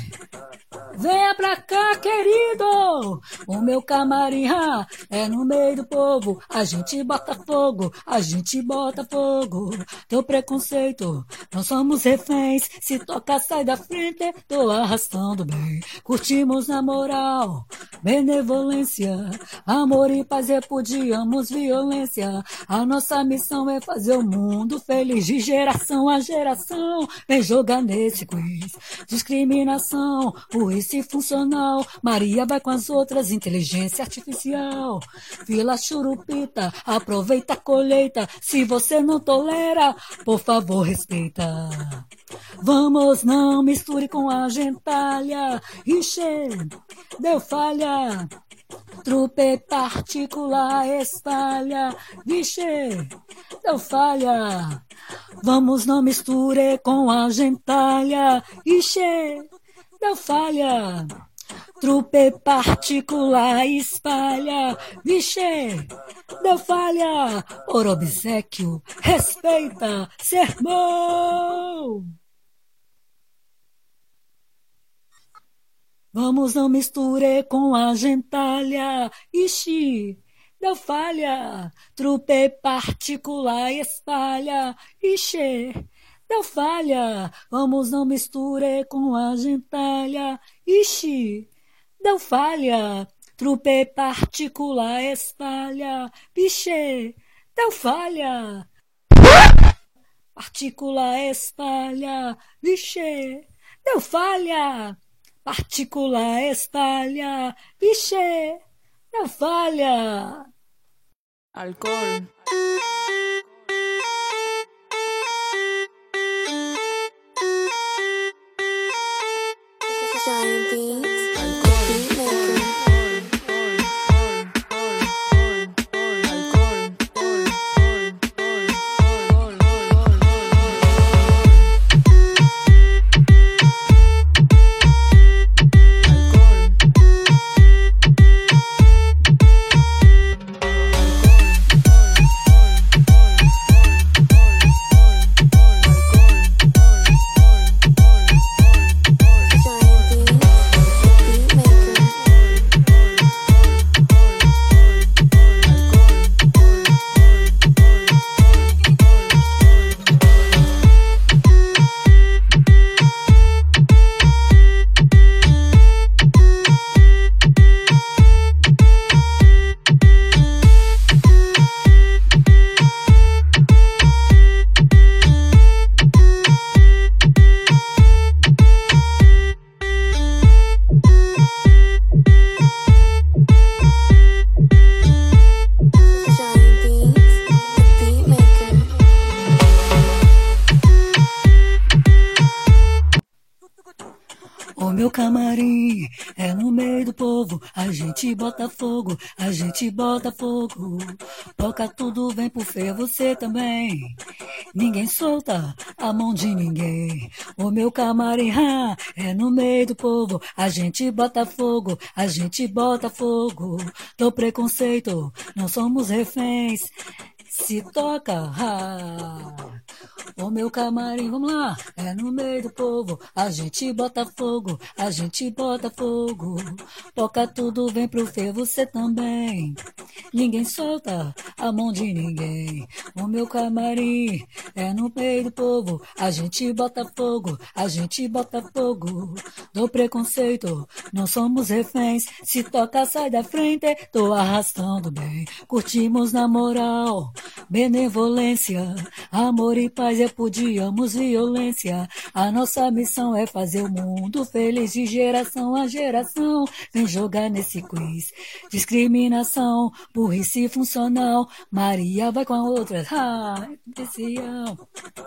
Venha pra cá, querido! O meu camarim ah, é no meio do povo. A gente bota fogo, a gente bota fogo. Teu preconceito, não somos reféns. Se toca, sai da frente, tô arrastando bem. Curtimos na moral, benevolência. Amor e paz, repudiamos violência. A nossa missão é fazer o mundo feliz de geração a geração. Vem jogar nesse Discriminação, por funcional. Maria vai com as outras, inteligência artificial. Vila Churupita, aproveita a colheita. Se você não tolera, por favor, respeita. Vamos, não misture com a gentalha. Ixi, deu falha. Trupe particular espalha, vixe, deu falha. Vamos, não misture com a gentalha, ixi, deu falha. Trupe particular espalha, vixe, deu falha. Por obsequio, respeita, sermão. Vamos, não misture com a gentalha, ixi, deu falha. Trupe particular espalha, ixi, deu falha. Vamos, não misture com a gentalha. Ixi, deu falha. Trupe particular espalha. Vixe, deu falha. Particular espalha. Vixe, deu falha. Particular espalha. Vixe, deu falha. Alcohol. Bota fogo. Toca tudo, vem pro feio, você também. Ninguém solta a mão de ninguém. O meu camarim é no meio do povo. A gente bota fogo, a gente bota fogo. Do preconceito, não somos reféns. Se toca, ah. O meu camarim, vamos lá, é no meio do povo. A gente bota fogo, a gente bota fogo. Toca tudo, vem pro feio, você também. Ninguém solta a mão de ninguém. O meu camarim é no meio do povo. A gente bota fogo, a gente bota fogo. Do preconceito, não somos reféns. Se toca, sai da frente, tô arrastando bem. Curtimos na moral, benevolência, amor e paz, repudiamos violência. A nossa missão é fazer o mundo feliz de geração a geração. Vem jogar nesse quiz. Discriminação, burrice funcional. Maria vai com a outra. Ah, especial.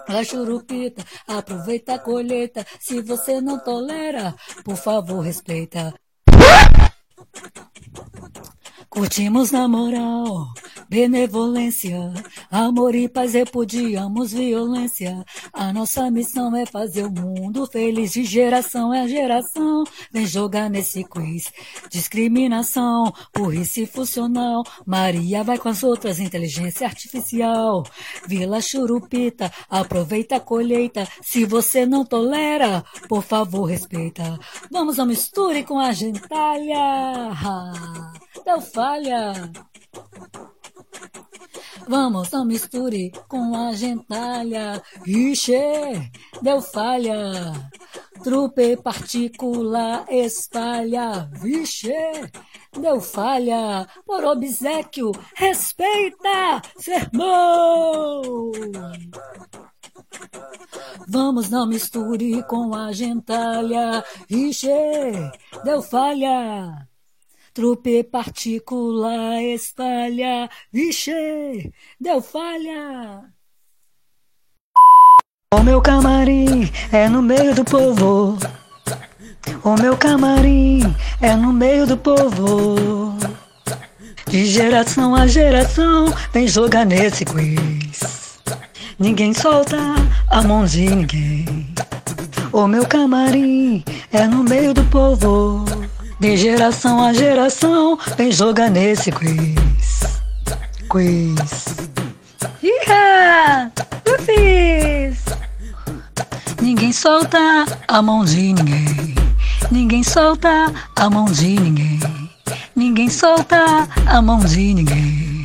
A churupita, aproveita a colheita. Se você não tolera, por favor, respeita. Curtimos na moral, benevolência, amor e paz repudiamos violência. A nossa missão é fazer o mundo feliz de geração a geração. Vem jogar nesse quiz. Discriminação, burrice funcional. Maria vai com as outras, inteligência artificial. Vila Churupita, aproveita a colheita. Se você não tolera, por favor respeita. Vamos ao misture com a gentalha. Falha. Vamos, não misture com a gentalha. Ixi, deu falha. Trupe particular espalha. Vixe, deu falha. Por obsequio, respeita, sermão. Vamos, não misture com a gentalha. Ixi, deu falha. Trupe particular espalha. Vixe, deu falha. O meu camarim é no meio do povo. O meu camarim é no meio do povo. De geração a geração, vem jogar nesse quiz. Ninguém solta a mão de ninguém. O meu camarim é no meio do povo. De geração a geração, vem jogar nesse quiz. Quiz. Iha! Eu! Ninguém solta a mão de ninguém. Ninguém solta a mão de ninguém. Ninguém solta a mão de ninguém.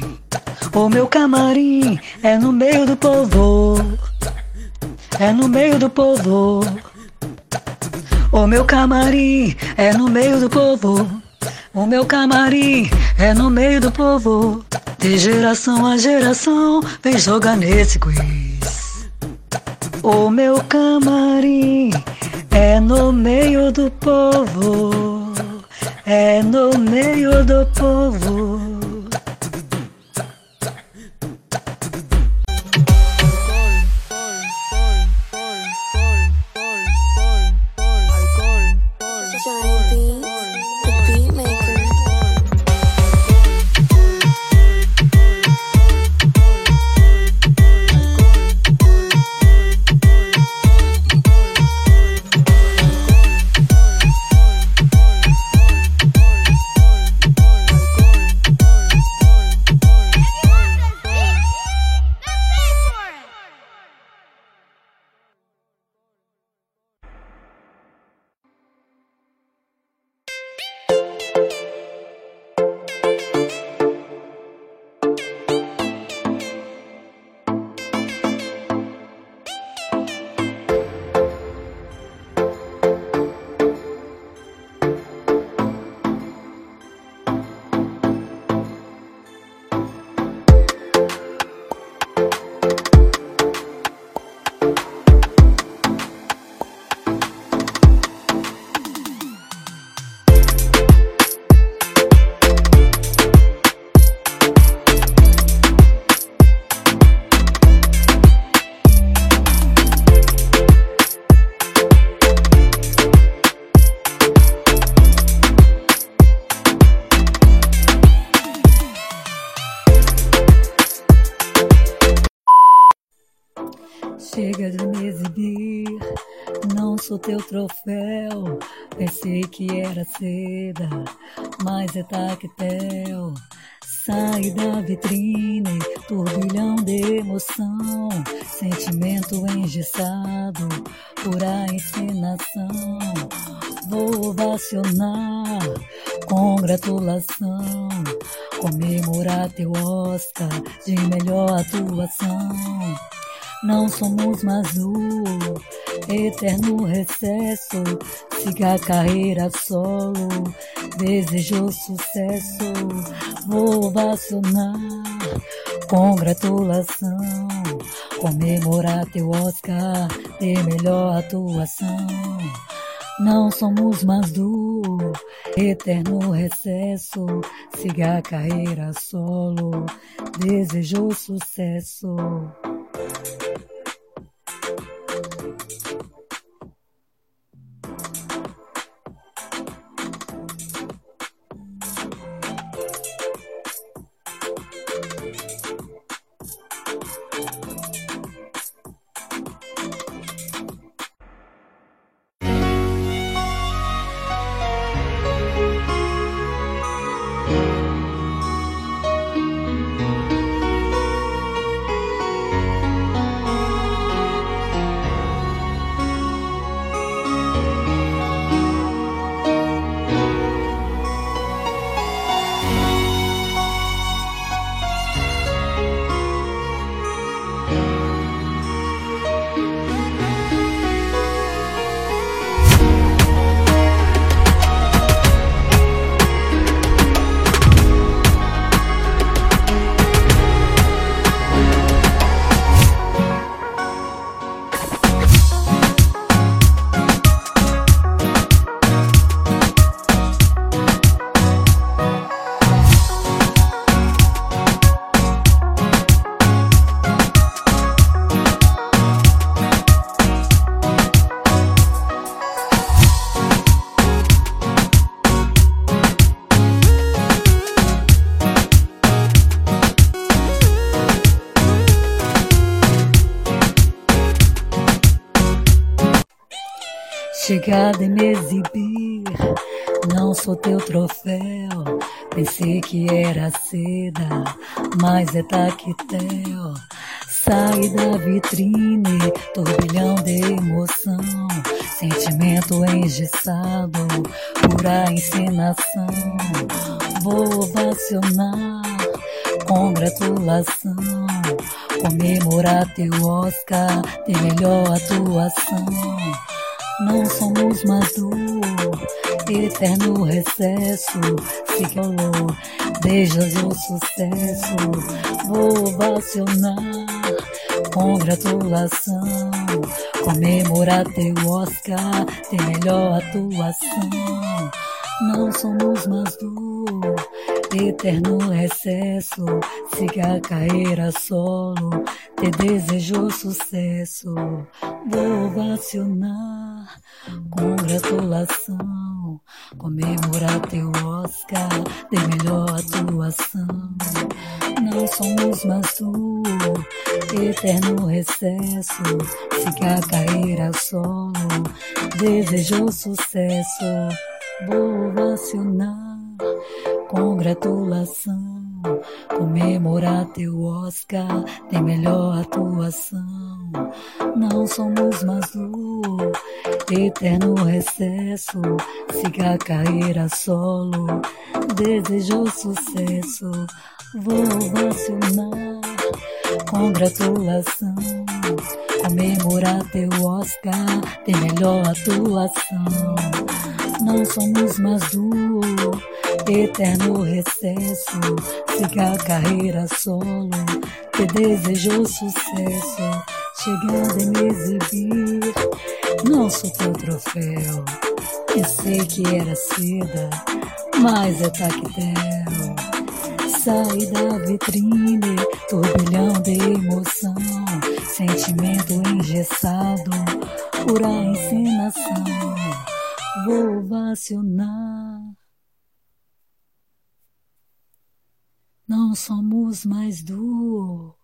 O meu camarim é no meio do povo. É no meio do povo. O meu camarim é no meio do povo. O meu camarim é no meio do povo. De geração a geração, vem jogar nesse quiz. O meu camarim é no meio do povo. É no meio do povo. Troféu. Pensei que era seda, mas é tactel. Sai da vitrine, turbilhão de emoção. Sentimento engessado, pura encenação. Vou ovacionar, congratulação. Comemorar teu Oscar de melhor atuação. Não somos mais o eterno recesso. Siga a carreira solo, desejou sucesso. Vou ovacionar, congratulação. Comemorar teu Oscar de melhor atuação. Não somos mais do eterno recesso. Siga a carreira solo, desejou sucesso. Chegada e me exibir. Não sou teu troféu, pensei que era seda, mas é taquetel. Sai da vitrine, turbilhão de emoção, sentimento engessado, pura encenação. Vou ovacionar, congratulação, comemorar teu Oscar de melhor atuação. Não somos mais do eterno recesso. Se calou, beijas o sucesso. Vou ovacionar, congratulação. Comemorar teu Oscar, ter melhor atuação. Não somos mais do eterno recesso. Siga a carreira solo, te desejo sucesso. Vou ovacionar, congratulação. Comemorar teu Oscar de melhor atuação. Não somos mais eterno recesso. Siga a carreira solo, desejo sucesso. Vou ovacionar, congratulação. Comemorar teu Oscar, tem melhor atuação. Não somos mais do eterno recesso. Siga a carreira solo, desejo sucesso. Vou ovacionar, congratulação. Comemorar teu Oscar, tem melhor atuação. Não somos mais do eterno recesso. Siga a carreira solo, te desejo sucesso. Chegando em me exibir, não teu troféu. Pensei que era seda, mas é tactel. Sai da vitrine, turbilhão somos mais duo.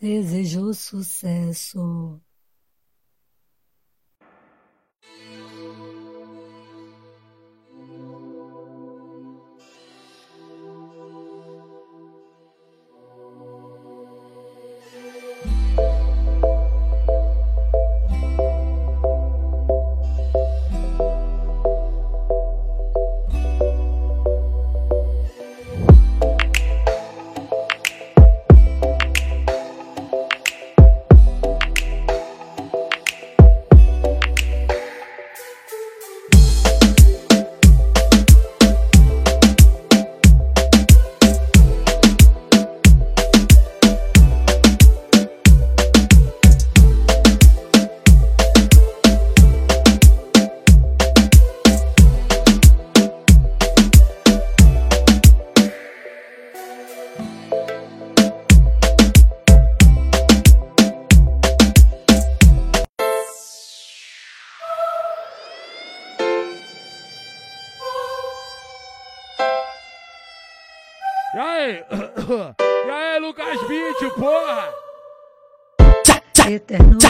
Desejo sucesso. Eterno recesso.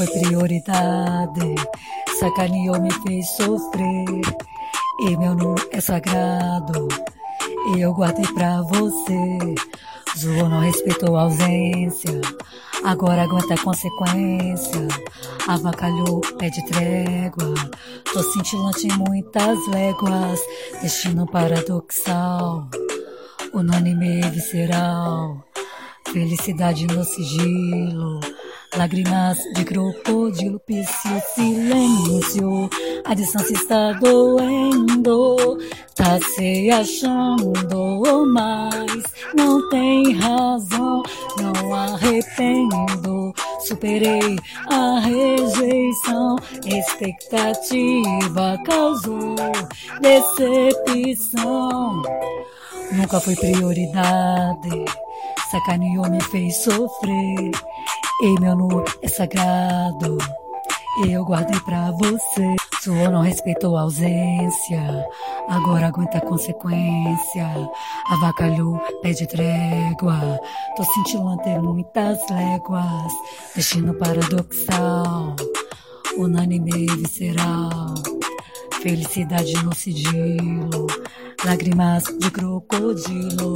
Foi prioridade, sacaneou, me fez sofrer. E meu nome é sagrado, e eu guardei pra você. Zoou, não respeitou a ausência, agora aguenta a consequência. Avacalhou, pede trégua, tô cintilante em muitas léguas. Destino paradoxal, unânime visceral. Felicidade no sigilo. Lágrimas de crocodilo, psiu, silêncio. A distância está doendo, tá se achando, mas não tem razão. Não arrependo, superei a rejeição. Expectativa causou decepção. Nunca foi prioridade, sacaneou, me fez sofrer. E meu nu é sagrado, eu guardei pra você. Suou, não respeitou a ausência, agora aguenta a consequência. Avacalhou, pede trégua, tô cintilante em muitas léguas. Destino paradoxal, unânime e visceral. Felicidade no sigilo, lágrimas de crocodilo.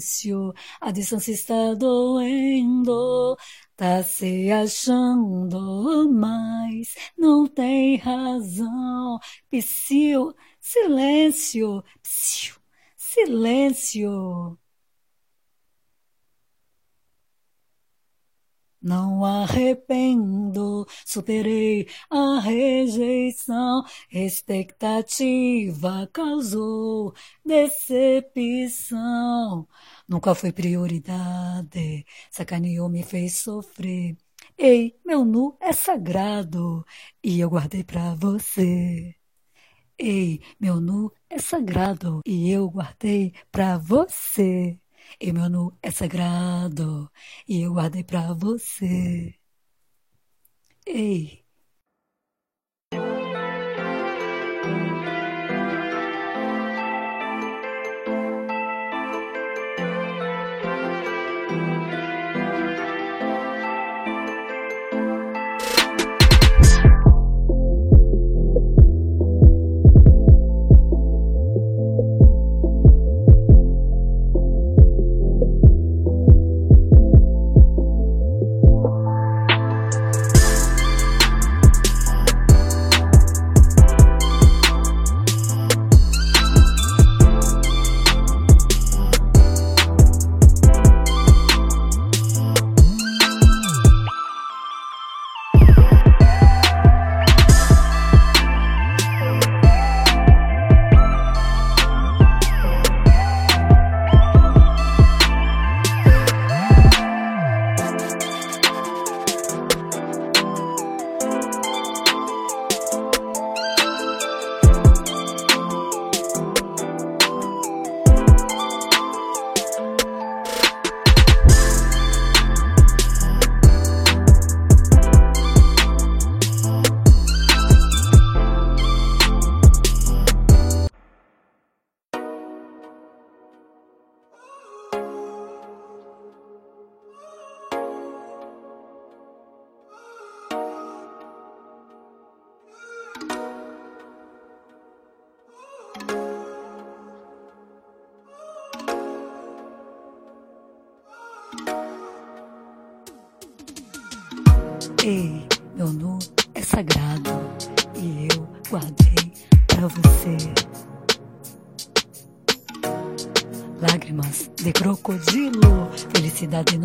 Silêncio, a distância está doendo, tá se achando, mas não tem razão. Psiu, silêncio, psiu, silêncio. Não arrependo, superei a rejeição, expectativa causou decepção. Nunca foi prioridade, sacaneou, me fez sofrer. Ei, meu nu é sagrado e eu guardei pra você. Ei, meu nu é sagrado e eu guardei pra você. E meu nu é sagrado e eu guardei pra você. Ei. Ei,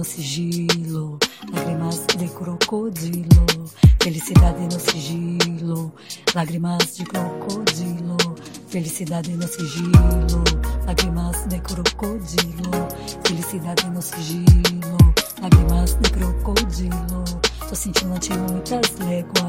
sigilo. Lágrimas de crocodilo, felicidade no sigilo. Lágrimas de crocodilo, felicidade no sigilo. Lágrimas de crocodilo, felicidade no sigilo. Lágrimas de crocodilo, tô cintilante em muitas léguas.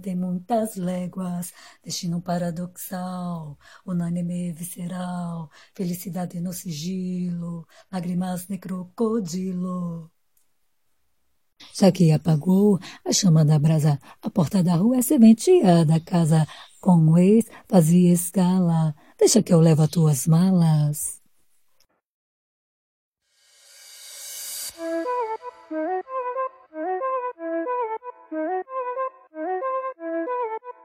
Tô cintilando em muitas léguas. Destino paradoxal, unânime visceral. Felicidade no sigilo, lágrimas de crocodilo. Já que apagou a chama da brasa, a porta da rua é serventia da casa. Com o ex fazia escala. Deixa que eu levo as tuas malas. [LAUGHS]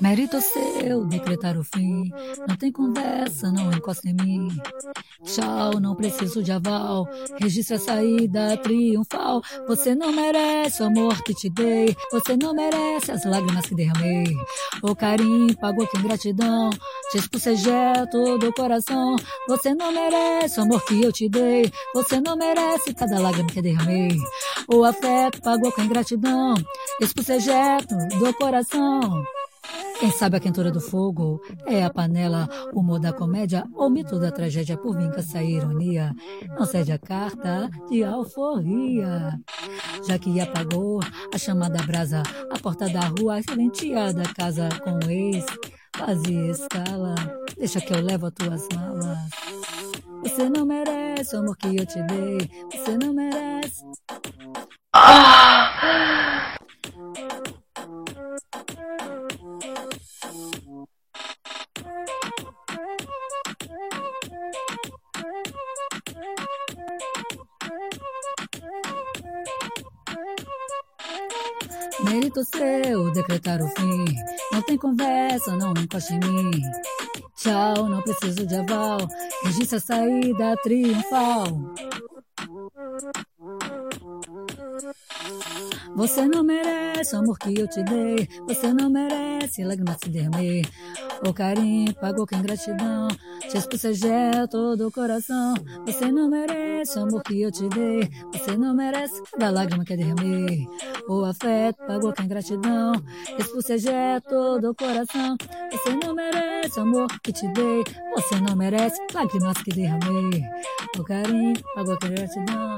Mérito seu decretar o fim. Não tem conversa, não encosta em mim. Tchau, não preciso de aval. Registra a saída triunfal. Você não merece o amor que te dei. Você não merece as lágrimas que derramei. O carinho pagou com ingratidão. Te expulsei todo o coração. Você não merece o amor que eu te dei. Você não merece cada lágrima que derramei. O afeto pagou com ingratidão. Expulsei do coração. Quem sabe a quentura do fogo é a panela, o humor da comédia, o mito da tragédia por vingança a ironia. Não cede a carta de alforria. Já que apagou a chama da brasa, a porta da rua, a da casa com o ex. Fazia escala, deixa que eu levo as tuas malas. Você não merece o amor que eu te dei. Você não merece. Mérito seu decretar o fim. Não tem conversa, não encoste em mim. Tchau, não preciso de aval. Registra a saída triunfal. Você não merece o amor que eu te dei. Você não merece lágrimas que derramei. O carinho pagou com ingratidão. Te expulsei todo o coração. Você não merece o amor que eu te dei. Você não merece cada lágrima que derramei. O afeto pagou com ingratidão. Expulsei todo o coração. Você não merece o amor que te dei. Você não merece lágrimas que derramei. O carinho pagou com ingratidão.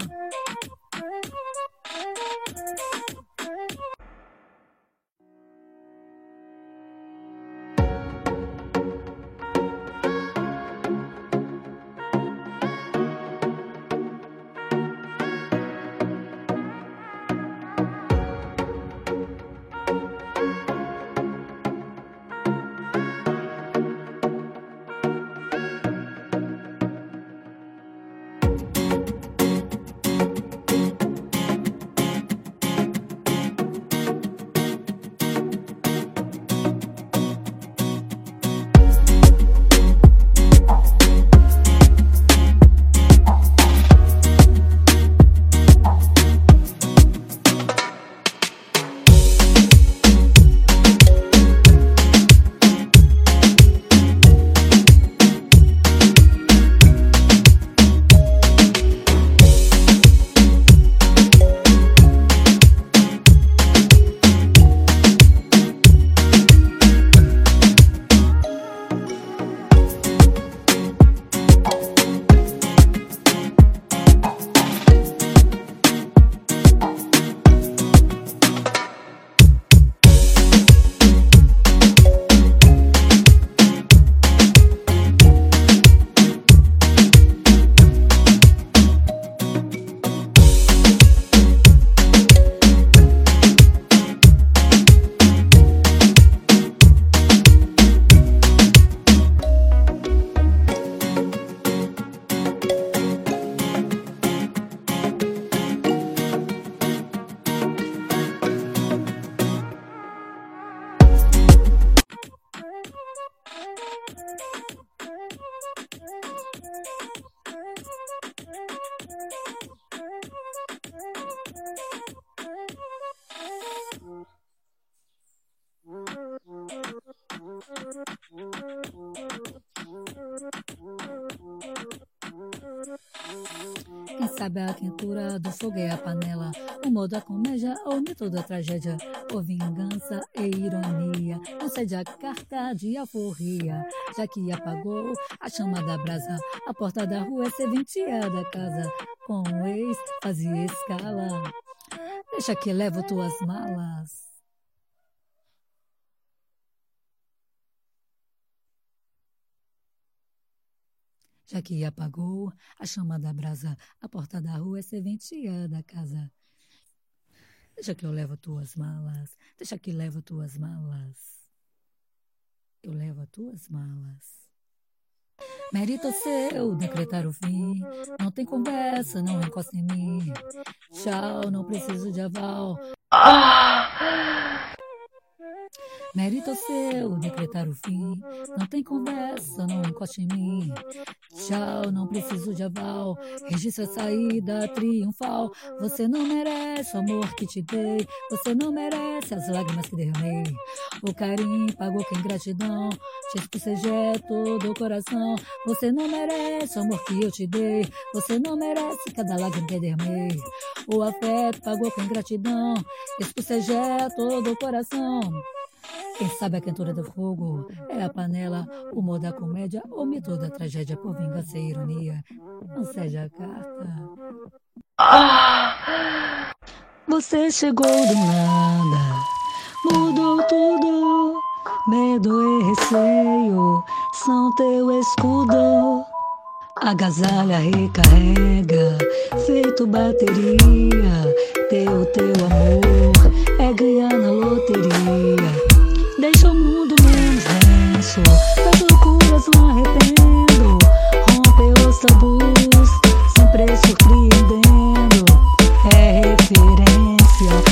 É a panela. O modo da comédia, o mito da tragédia. Ou vingança e ironia. Não cede a carta de alforria. Já que apagou a chama da brasa. A porta da rua é serventia da casa. Com o ex fazia escala. Deixa que levo tuas malas. Já que apagou a chama da brasa, a porta da rua é serventia da casa. Deixa que eu levo tuas malas, deixa que levo tuas malas. Eu levo tuas malas. Mérito seu decretar o fim. Não tem conversa, não encosta em mim. Tchau, não preciso de aval. Mérito seu decretar o fim. Não tem conversa, não encoste em mim. Tchau, não preciso de aval. Registra a saída triunfal. Você não merece o amor que te dei. Você não merece as lágrimas que derramei. O carinho pagou com ingratidão. Te expulsei todo o coração. Você não merece o amor que eu te dei. Você não merece cada lágrima que derramei. O afeto pagou com ingratidão. Expulsei todo o coração. Quem sabe a quentura do fogo é a panela, o humor da comédia, o mito da tragédia por vingança e ironia. Não seja a carta. Você chegou do nada, mudou tudo. Medo e receio são teu escudo. Agasalha, recarrega, feito bateria. Teu, teu amor é ganhar na loteria. Deixa o mundo menos denso Das loucuras não arrependo. Rompe os tabus Sempre surpreendendo É referência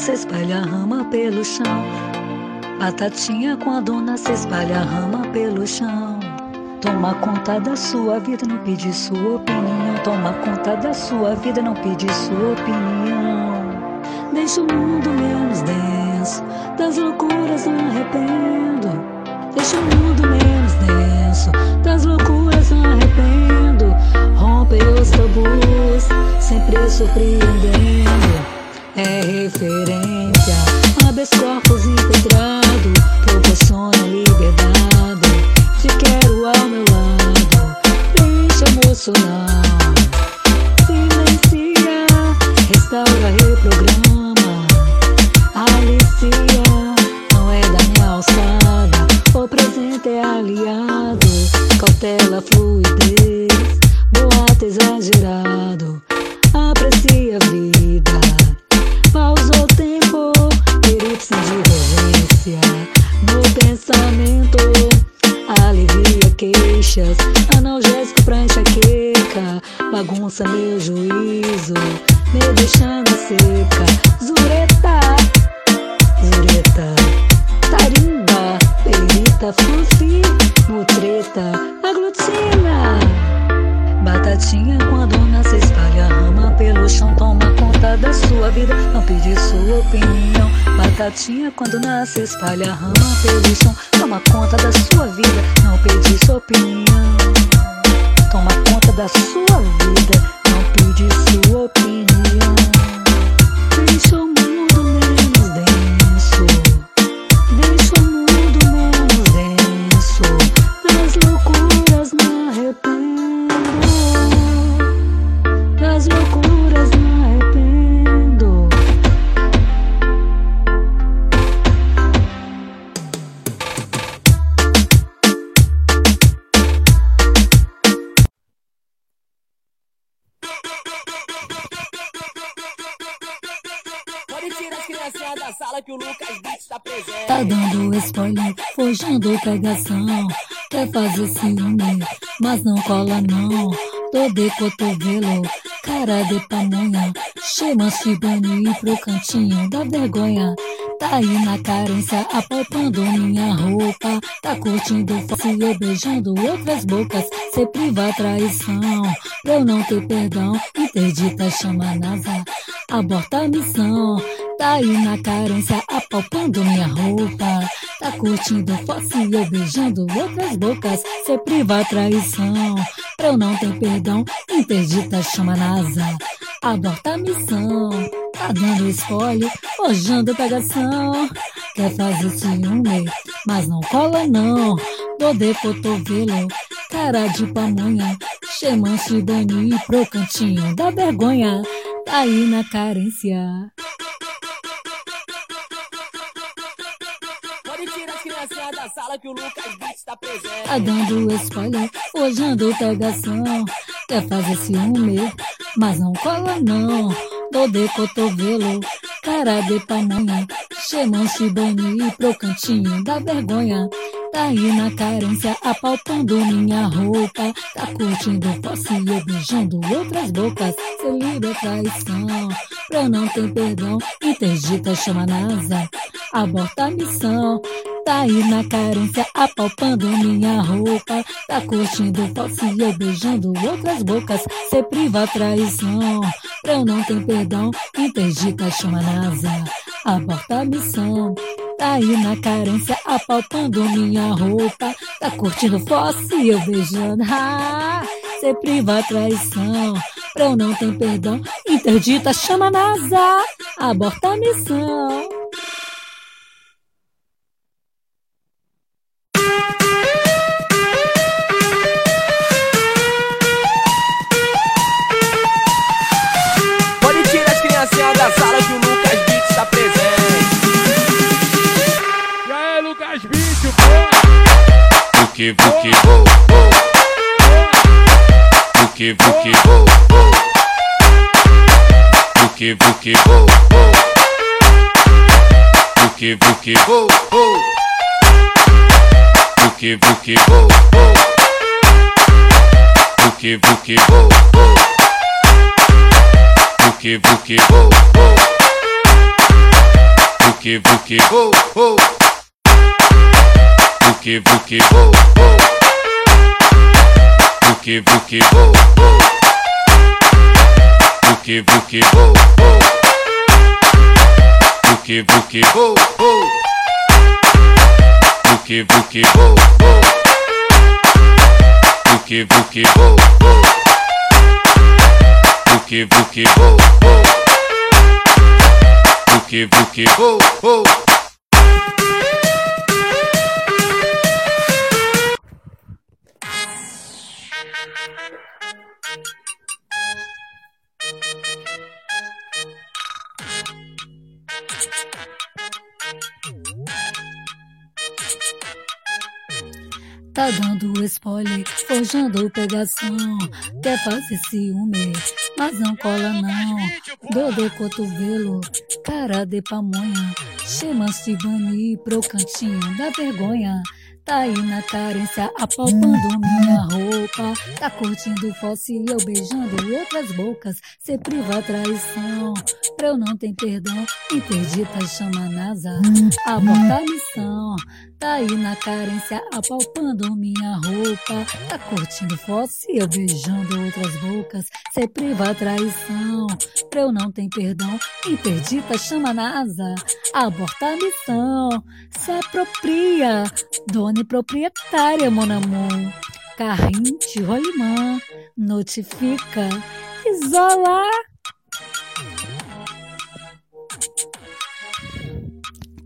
nasce espalha rama pelo chão. Batatinha quando nasce espalha rama pelo chão. Toma conta da sua vida, não pede sua opinião. Toma conta da sua vida, não pede sua opinião. Deixa o mundo menos denso, das loucuras não arrependo. Deixa o mundo menos denso, das loucuras não arrependo. Rompe os tabus, sempre surpreendendo. É referência, habeas corpus impedrado, फलः fugindo pegação. Quer fazer ciúme, mas não cola não. Tô de cotovelo, cara de pamonha. Chama-se banir pro cantinho da vergonha. Tá aí na carência, apalpando minha roupa. Tá curtindo face eu beijando outras bocas. Cê priva a traição, pra eu não ter perdão. Interdita chama NASA, aborta a missão. Tá aí na carência, apalpando minha roupa. Tá curtindo face eu beijando outras bocas. Cê priva a traição, pra eu não ter perdão. Interdita chama NASA, aborta a missão. Tá dando spoiler, forjando pegação. Quer fazer ciúme, mas não cola não. De cotovelo, cara de pamonha. Chama-se banir pro cantinho da vergonha. Tá aí na carência. Sala que o Lucas Beats está presente. Tá dando spoiler, forjando pegação. Quer fazer ciúme, mas não cola não. Dor de cotovelo, cara de pamonha. Chamam-se banir pro cantinho da vergonha. Tá aí na carência, apalpando minha roupa. Tá curtindo posse eu beijando outras bocas. Seu livre traição, pra não ter perdão. Interdita chama NASA, aborta a missão. Tá aí na carência, apalpando minha roupa. Tá curtindo posse eu beijando outras bocas. Cê priva a traição, pra eu não ter perdão. Interdita chama NASA, aborta a missão. Tá aí na carência, apalpando minha roupa. Tá curtindo fosse eu beijando. Ah, cê priva a traição, pra eu não ter perdão. Interdita chama NASA, aborta a missão. vuque, vuque. Vuque, vuque. Vuque, vuque. Vuque, vuque. Vuque, vuque. Vuque, vuque. Vuque, vuque. Vuque, vuque vuque, vuque, vuque, vuque, vuque, vuque, vuque, vuque, vuque, vuque, vuque, vuque, vuque, vuque, vuque, vuque, vuque, Tá dando spoiler, forjando pegação. Quer fazer ciúme, mas não cola não. Dor de cotovelo, cara de pamonha. Chama-se pro cantinho da vergonha. Tá aí na carência, apalpando minha roupa. Tá curtindo fóssil, eu beijando outras bocas. Cê priva a traição, pra eu não ter perdão. Interdita chama a NASA, aborta a missão. Tá aí na carência, apalpando minha roupa. Tá curtindo fóssil, eu beijando outras bocas. Cê priva traição, pra eu não ter perdão. Interdita chama a NASA, aborta a missão. Se apropria, dona e proprietária, mon amour. Carrinho de rolimã, notifica, isola.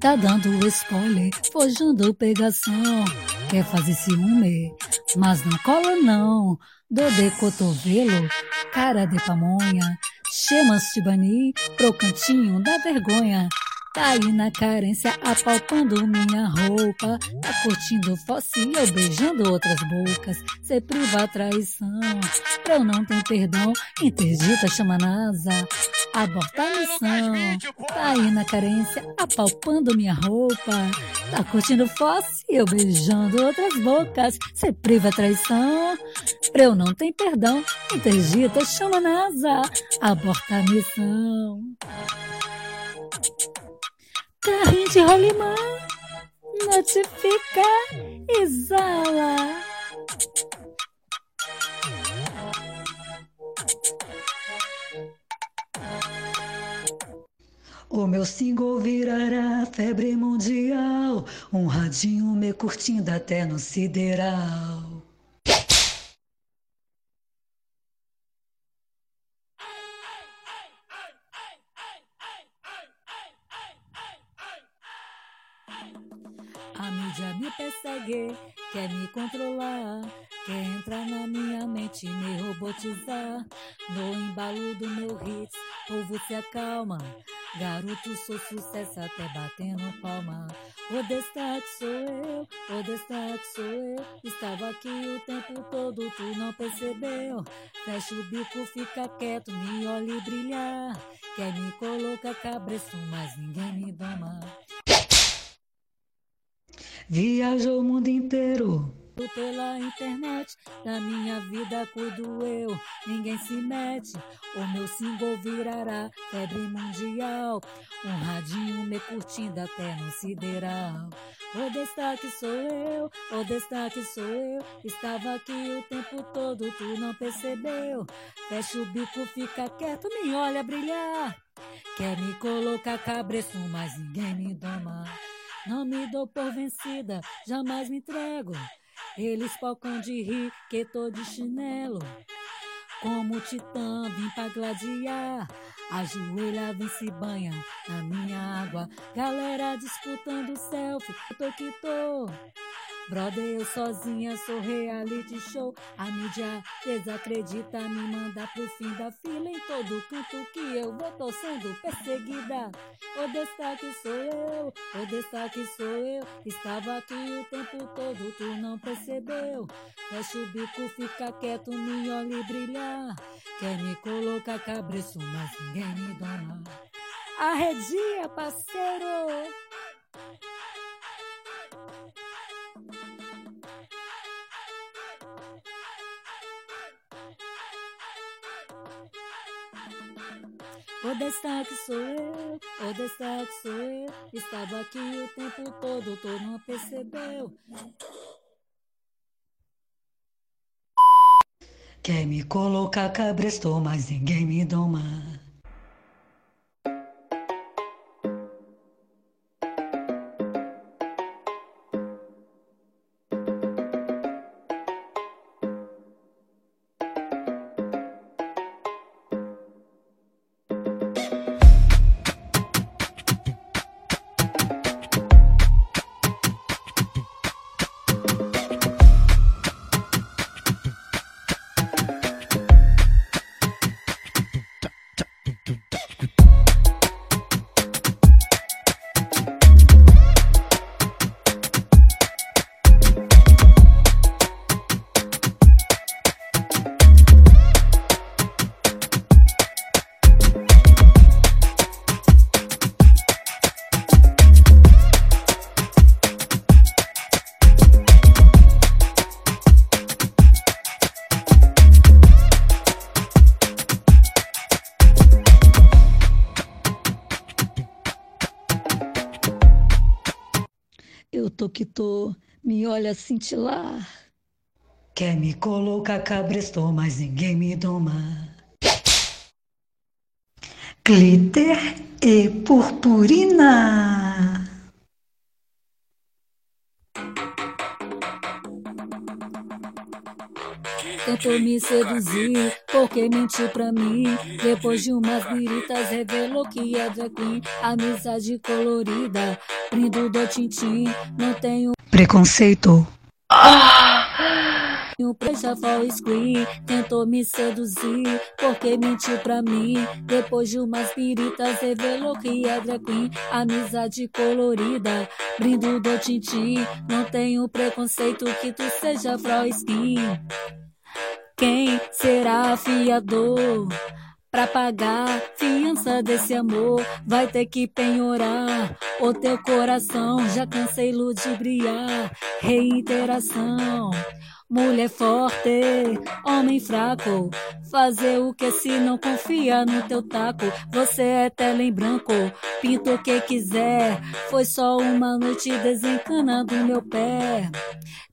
Tá dando spoiler, forjando pegação. Quer fazer ciúme, mas não cola não. Dor de cotovelo, cara de pamonha. Chama-se Bani pro cantinho da vergonha. Tá aí na carência, apalpando minha roupa. Tá curtindo eu beijando outras bocas. Cê priva a traição, pra eu não ter perdão. Interdita chama a NASA, aborta a missão. Tá aí na carência, apalpando minha roupa. Tá curtindo eu beijando outras bocas. Cê priva a traição, pra eu não ter perdão. Interdita chama a NASA, aborta a missão. Carrinho de rolimã, notifica, exala. O meu single virará febre mundial, um radinho me curtindo até no sideral. Me persegue, quer me controlar, quer entrar na minha mente e me robotizar. No embalo do meu hits, povo se acalma. Garoto, sou sucesso até batendo palma. O destaque sou eu, o destaque sou eu. Estava aqui o tempo todo, tu não percebeu. Fecha o bico, fica quieto, me olhe brilhar. Quer me colocar cabreço, mas ninguém me doma. Viajou o mundo inteiro. Pela internet, da minha vida cuido eu, ninguém se mete. O meu single virará febre mundial. Um radinho me curtindo até no sideral. O destaque sou eu, o destaque sou eu. Estava aqui o tempo todo, tu não percebeu. Fecha o bico, fica quieto, me olha brilhar. Quer me colocar cabreço, mas ninguém me doma. Não me dou por vencida, jamais me entrego. Eles focam de rir que tô de chinelo. Como titã, vim pra gladiar. Ajoelha, vem se banha na minha água. Galera disputando selfie, tô que tô. Brother, eu sozinha sou reality show. A mídia desacredita, me manda pro fim da fila. Em todo canto que eu vou, tô sendo perseguida. O destaque sou eu, o destaque sou eu. Estava aqui o tempo todo, tu não percebeu. Fecha o bico, fica quieto, me olhe brilhar. Quer me colocar cabreço, mas ninguém me dona. Arredia, parceiro! O destaque sou eu, o destaque sou eu. Estava aqui o tempo todo, tu não percebeu. Quer me colocar cabresto, mas ninguém me doma. Cintilar. Quer me colocar cabresto, mas ninguém me doma. Glitter e purpurina. Tentou me seduzir, porque mentiu pra mim. Depois de umas viritas, revelou que é drag queen. Amizade colorida, brindo do tintim. Não tenho preconceito. O Preja for screen tentou me seduzir, porque mentiu pra mim. Depois de umas piritas, revelou que é drag queen. Amizade colorida, brindo do tintim. Não tenho preconceito que tu seja Fro Skin. Quem será fiador? Pra pagar fiança desse amor, vai ter que penhorar o teu coração. Já cansei ludibriar, reiteração. Mulher forte, homem fraco. Fazer o que se não confia no teu taco? Você é tela em branco, pinta o que quiser. Foi só uma noite desencanando meu pé.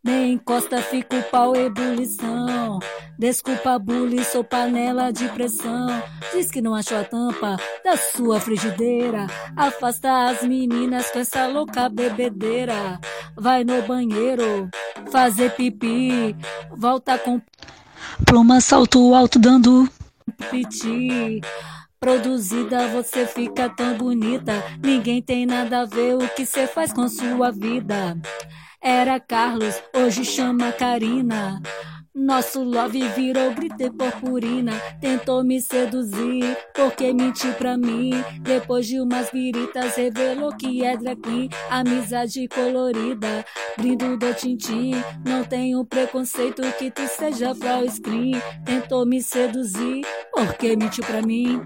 Nem encosta, fica o pau ebulição. Desculpa, bully, sou panela de pressão. Diz que não achou a tampa da sua frigideira. Afasta as meninas com essa louca bebedeira. Vai no banheiro fazer pipi. Volta com pluma, salto alto, dando piti. Produzida, você fica tão bonita. Ninguém tem nada a ver o que você faz com sua vida. Era Carlos, hoje chama Karina. Nosso love virou grite purpurina. Tentou me seduzir, porque mentiu pra mim. Depois de umas viritas, revelou que é drag queen. Amizade colorida, brindo do tintim. Não tenho preconceito que tu seja Fro Screen. Tentou me seduzir, porque mentiu pra mim.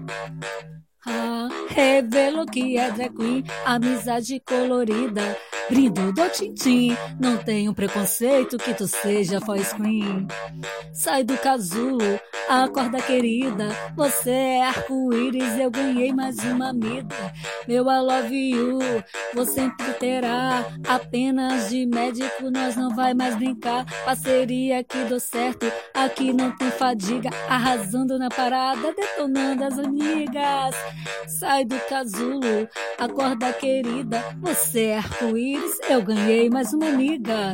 Ah, revelou que é drag queen, amizade colorida, brindo do tintim. Não tenho preconceito que tu seja voice queen. Sai do casulo, acorda querida. Você é arco-íris, eu ganhei mais uma amiga. Meu I love you, você sempre terá. Apenas de médico nós não vai mais brincar. Parceria que deu certo, aqui não tem fadiga. Arrasando na parada, detonando as amigas. Sai do casulo, acorda querida. Você é arco-íris, eu ganhei mais uma amiga.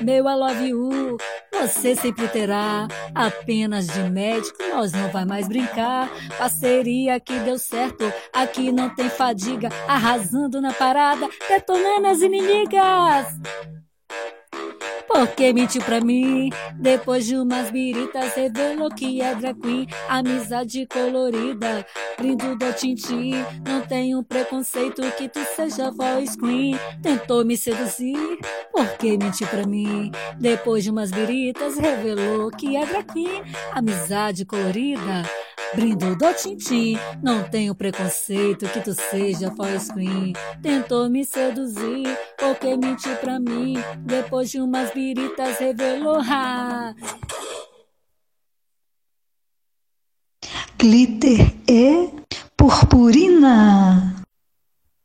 Meu I love you, você sempre terá. Apenas de médico, nós não vai mais brincar. Parceria que deu certo, aqui não tem fadiga. Arrasando na parada, detonando as inimigas. Porque mentiu pra mim, depois de umas biritas, revelou que é drag queen. Amizade colorida, brindo do tintim. Não tenho preconceito que tu seja voice queen. Tentou me seduzir, porque mentiu pra mim. Depois de umas biritas, revelou que é drag queen. Amizade colorida. Brindo do tintim, não tenho preconceito que tu seja voice queen. Tentou me seduzir, porque mentiu pra mim. Depois de umas biritas revelou. Ha. Glitter e Purpurina.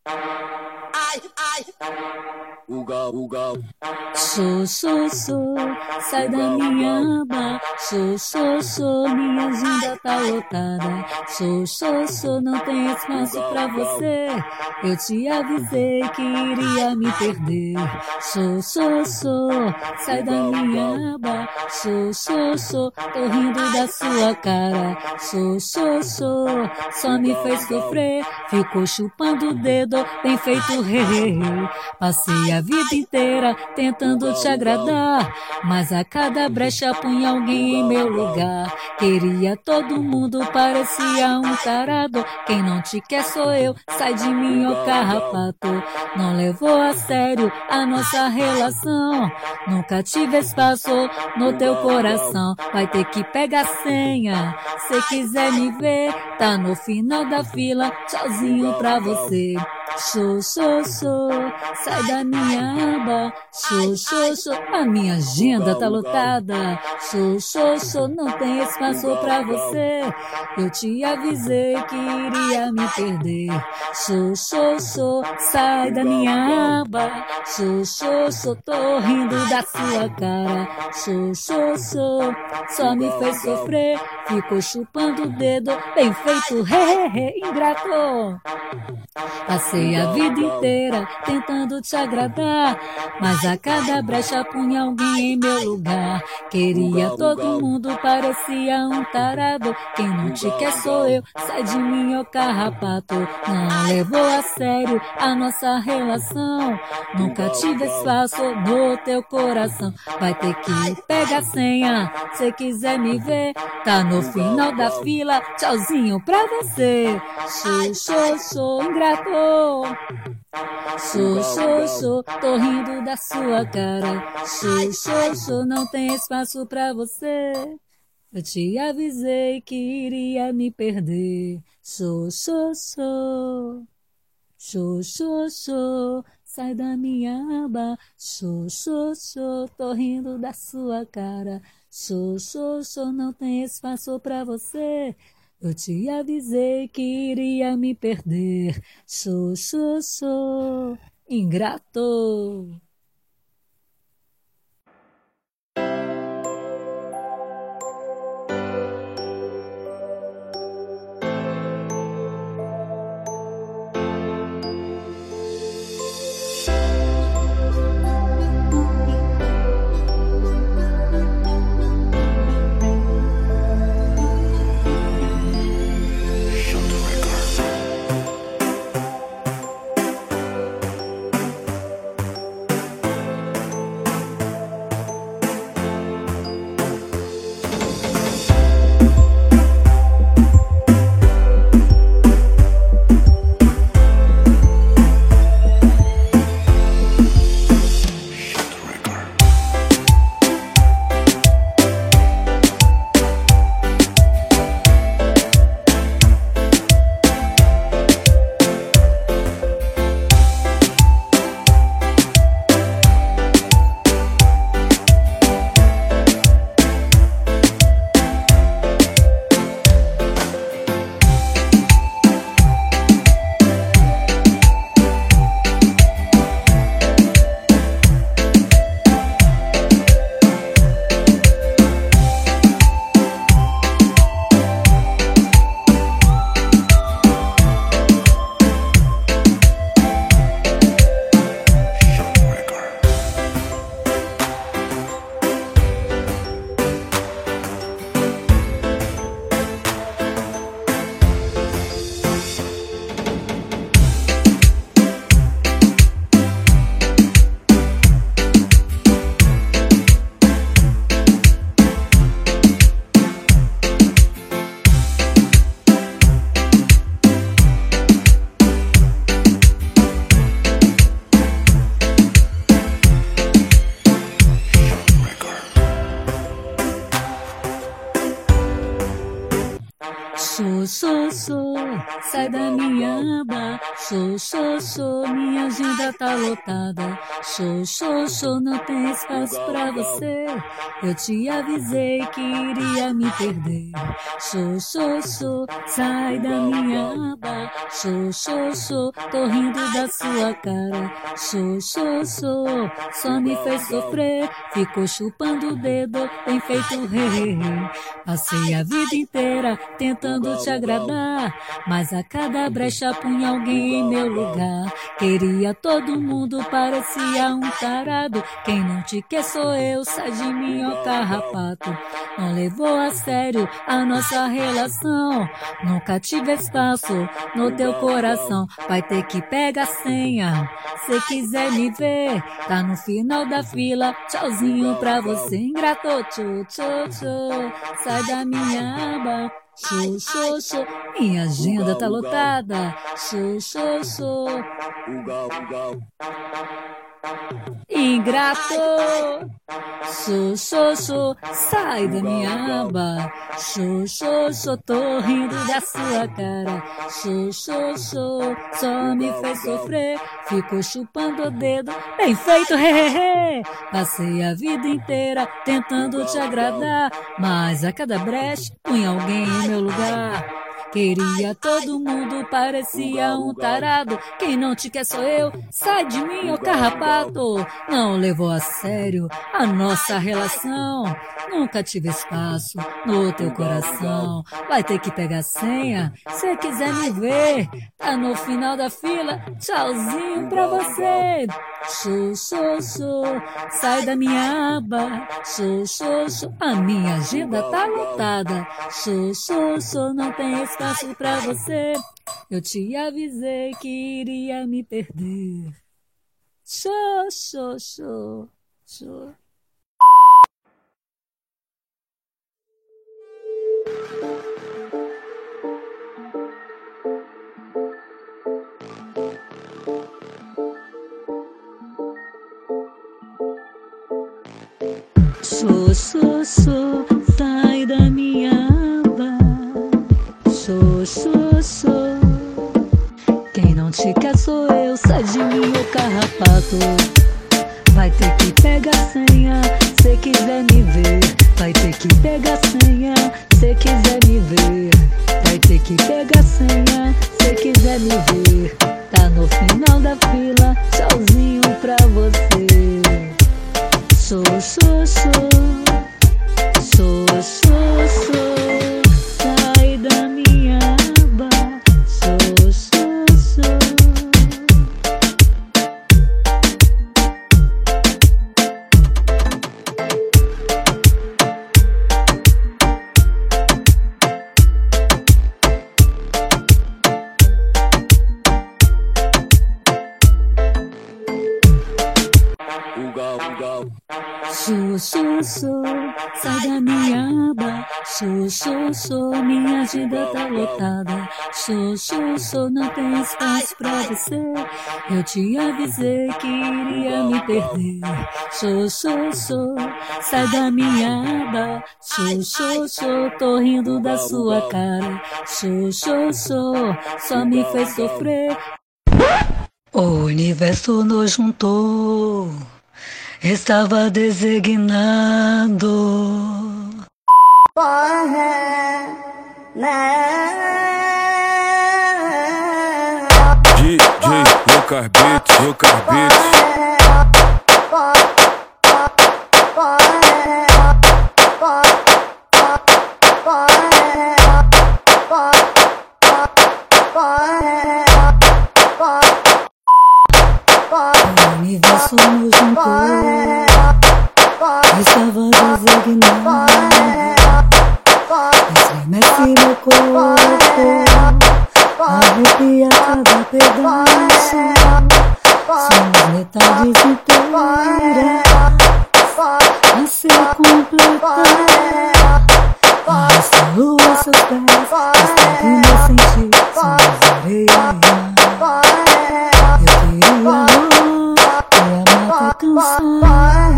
Ai, ai. Uga, uga. Sou, sou, sou, sai da minha aba. Sou, sou, sou, minha agenda tá lotada. Sou, sou, sou, não tem espaço pra você. Eu te avisei que iria me perder. Sou, sou, sou, sai da minha aba. Sou, sou, sou, tô rindo da sua cara. Sou, sou, sou, só me fez sofrer. Ficou chupando o dedo, bem feito, rei, rei, rei. Passei a vida inteira tentando te agradar, mas a cada brecha punha alguém em meu lugar. Queria todo mundo, parecia um tarado. Quem não te quer sou eu, sai de mim, ô carrapato. Não levou a sério a nossa [LAUGHS] relação. Nunca tive espaço no teu coração. Vai ter que pegar senha. Se quiser me ver, tá no final da fila. Tchauzinho pra você. Sou, sou, sou, sai da minha aba. Sou, sou, sou, a minha agenda tá lotada. Sou, sou, sou, não tem espaço pra você. Eu te avisei que iria me perder. Sou, sou, sou, sai da minha aba. Sou, sou, sou, tô rindo da sua cara. Sou, sou, sou, só me fez sofrer. Ficou chupando o dedo, bem feito, he, he, he, ingrato. Passei a vida inteira tentando te agradar, mas a cada brecha punha alguém em meu lugar. Queria todo mundo, parecia um tarado. Quem não te quer sou eu, sai de mim, ô carrapato. Não levou a sério a nossa relação. Nunca tive espaço no teu coração. Vai ter que pegar a senha, se quiser me ver. Tá no final da fila, tchauzinho pra você. Sou, sou, sou ingrato. Sou, sou, sou, tô rindo da sua cara. Sou, sou, sou, não tem espaço pra você. Eu te avisei que iria me perder. Sou, sou, sou. Sou, sou, sou. Sai da minha aba. Sou, sou, sou, tô rindo da sua cara. Sou, sou, sou, não tem espaço pra você. Eu te avisei que iria me perder. Sou, sou, sou ingrato. Sou, sou, sai da minha aba. Sou, sou, sou, minha agenda tá lotada. Sou, sou, sou, não tem espaço pra você. Eu te avisei que iria me perder. Sou, sou, sou, sai da minha aba. Sou, sou, sou, tô rindo da sua cara. Sou, sou, sou, só me fez sofrer. Ficou chupando o dedo, tem feito rei. Passei a vida inteira tentando te agradar, mas a cada brecha punha alguém em meu lugar. Queria todo mundo, parecia um tarado. Quem não te quer sou eu, sai de mim, ó carrapato. Não levou a sério a nossa relação. Nunca tive espaço no teu coração. Vai ter que pegar a senha. Se quiser me ver, tá no final da fila. Tchauzinho pra você, ingrato. Tchô, tchô, tchô. Sai da minha aba. Show, show, show. Minha agenda tá lotada. Show, show, show. Ingrato. Sou, sou, sou, sai da minha aba. Sou, sou, sou, tô rindo da sua cara. Sou, sou, sou, só me fez sofrer. Ficou chupando o dedo, bem feito, hehehe. Passei a vida inteira tentando te agradar, mas a cada brecha punha alguém em meu lugar. Queria todo mundo, parecia um tarado. Quem não te quer sou eu, sai de mim, ô carrapato. Não levou a sério a nossa relação. Nunca tive espaço no teu coração. Vai ter que pegar a senha, se quiser me ver. Tá no final da fila, tchauzinho pra você. Sou, sou, sou, sai da minha aba. Sou, sou, sou, a minha agenda tá lotada. Sou, sou, sou, não tem espaço pra você. Eu te avisei que iria me perder. Sou, sou, sou, sou. Sou, sou, sou, sai da minha. Sou. Quem não te quer sou eu, sai de mim, ô carrapato. Vai ter que pegar senha, se quiser me ver. Vai ter que pegar senha, se quiser me ver. Vai ter que pegar senha, se quiser me ver. Tá no final da fila, tchauzinho pra você. Sou, sou, sou. Sou, sou, sou. Sou, sou, sou, sai da minha aba. Sou, sou, sou, minha agenda tá lotada. Sou, sou, sou, não tem espaço pra você. Eu te avisei que iria me perder. Sou, sou, sou, sai da minha aba. Sou, sou, sou, tô rindo da sua cara. Sou, sou, sou, só me fez sofrer. O universo nos juntou, estava designado. DJ Lucas Beats, Lucas Beats. Universo nos juntou, estava designado. Estremece meu corpo, arrepia cada pedaço. Somos metades inteiras a ser completar. Essa lua, seus pés, esta vida sem ti, somos areia. Eu queria matar cansar,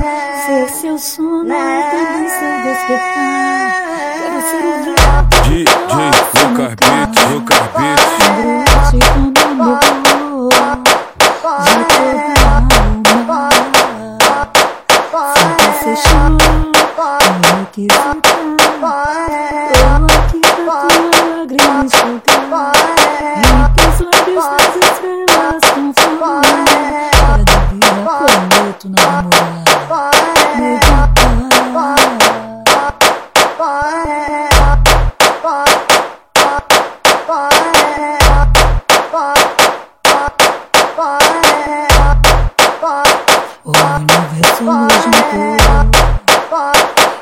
ser seu sono, também seu despertar. Quero ser o vento DJ Lucas Beat, Lucas Beat. Embrulhe com meu amor de toda alma. Se você chorar, me requisitar. Tô aqui pra tua lágrima enxugar. E teus lábios nas estrelas dia prometo não demorar. Meditar. O universo nos juntou,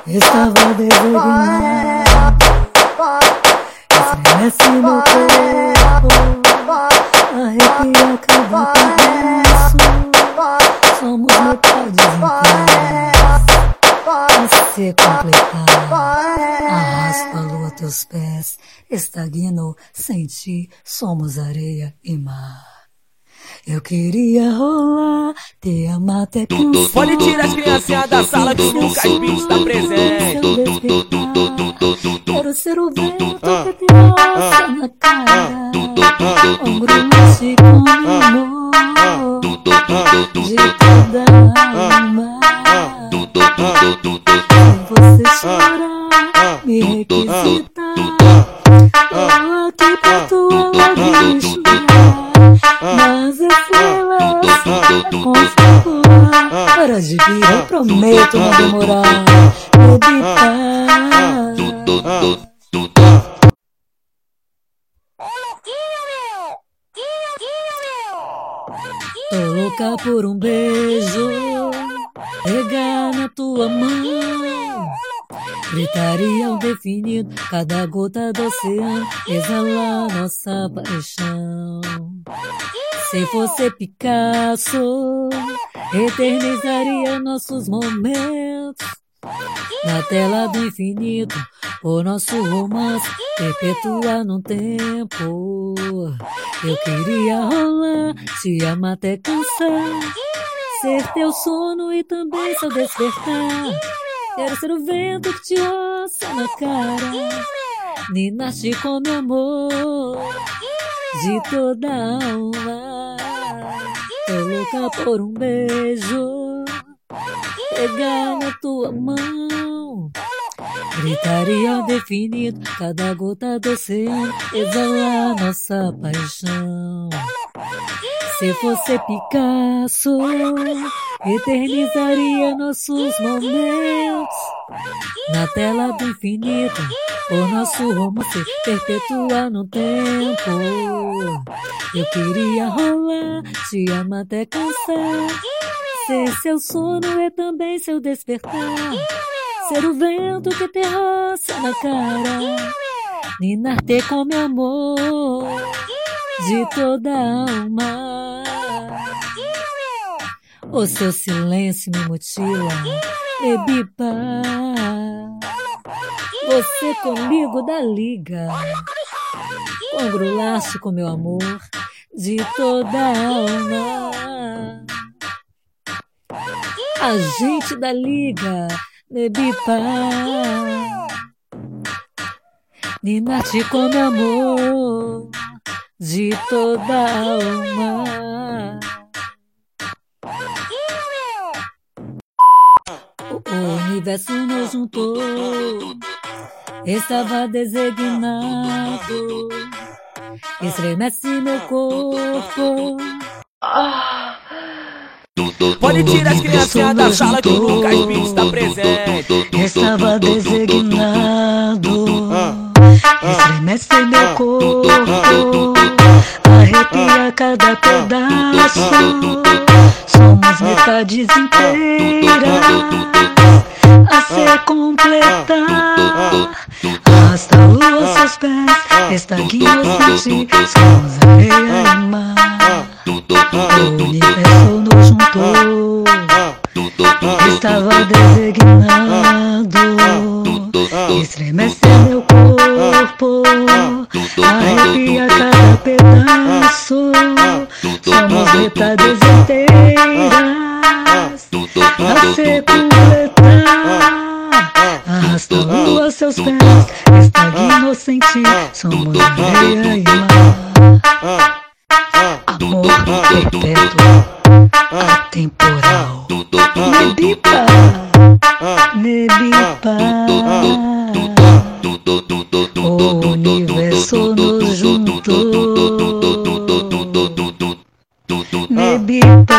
estava designado. Estremece meu corpo, arrepia cada pedaço. Somos metades inteiras a se completar. Arrasto a lua a teus pés, estagnou sem ti, somos areia e mar. Eu queria rolar, te amar até cansar. Pode tirar as criancinhas da sala que o Lucas tá presente. Quero ser o vento que te roça na cara. Ombro mexe com amor me requisitar. Tô aqui pra tua lágrima por um beijo, pegar na tua mão. Gritaria ao definido, cada gota do oceano, exalar nossa paixão. Se fosse Picasso, eternizaria nossos momentos. Na tela do infinito, o nosso romance perpetuar no tempo. Eu queria rolar, te amar até cansar. Ser teu sono e também seu despertar. Quero ser o vento que te roça na cara. Ninaste com meu amor de toda alma. Tô louca por um beijo, pegar na tua mão. Gritaria ao definido, cada gota do oceano, exalar nossa paixão. Se fosse Picasso, eternizaria nossos momentos. Na tela do infinito, o nosso romance perpetua no tempo. Eu queria rolar, te amar até cansar. Ser seu sono é também seu despertar. Ser o vento que te roça na cara. Ninar-te com meu amor de toda alma. O seu silêncio me mutila, me bipa. Você comigo da liga, congrulaste com meu amor de toda alma. A gente da liga, me bipa. Ninate com meu amor de toda alma. O universo nos juntou, estava designado. Estremece meu corpo. Pode tirar as criancinhas da sala que o Lucas Beats tá presente. Estava designado. Estremece meu corpo, arrepia cada pedaço. Somos metades inteiras a se completar. Arrasta a lua seus pés, estaguinhos sem ti. Somos areia e mar. O universo nos juntou. Estava designado. Estremece meu corpo, arrepia cada pedaço. Somos metades inteiras a se completar. arrastando a seus pés. Está inocente, somos areia e mar. Amor perpétuo, atemporal. Medita. Bebipa. Bebipa.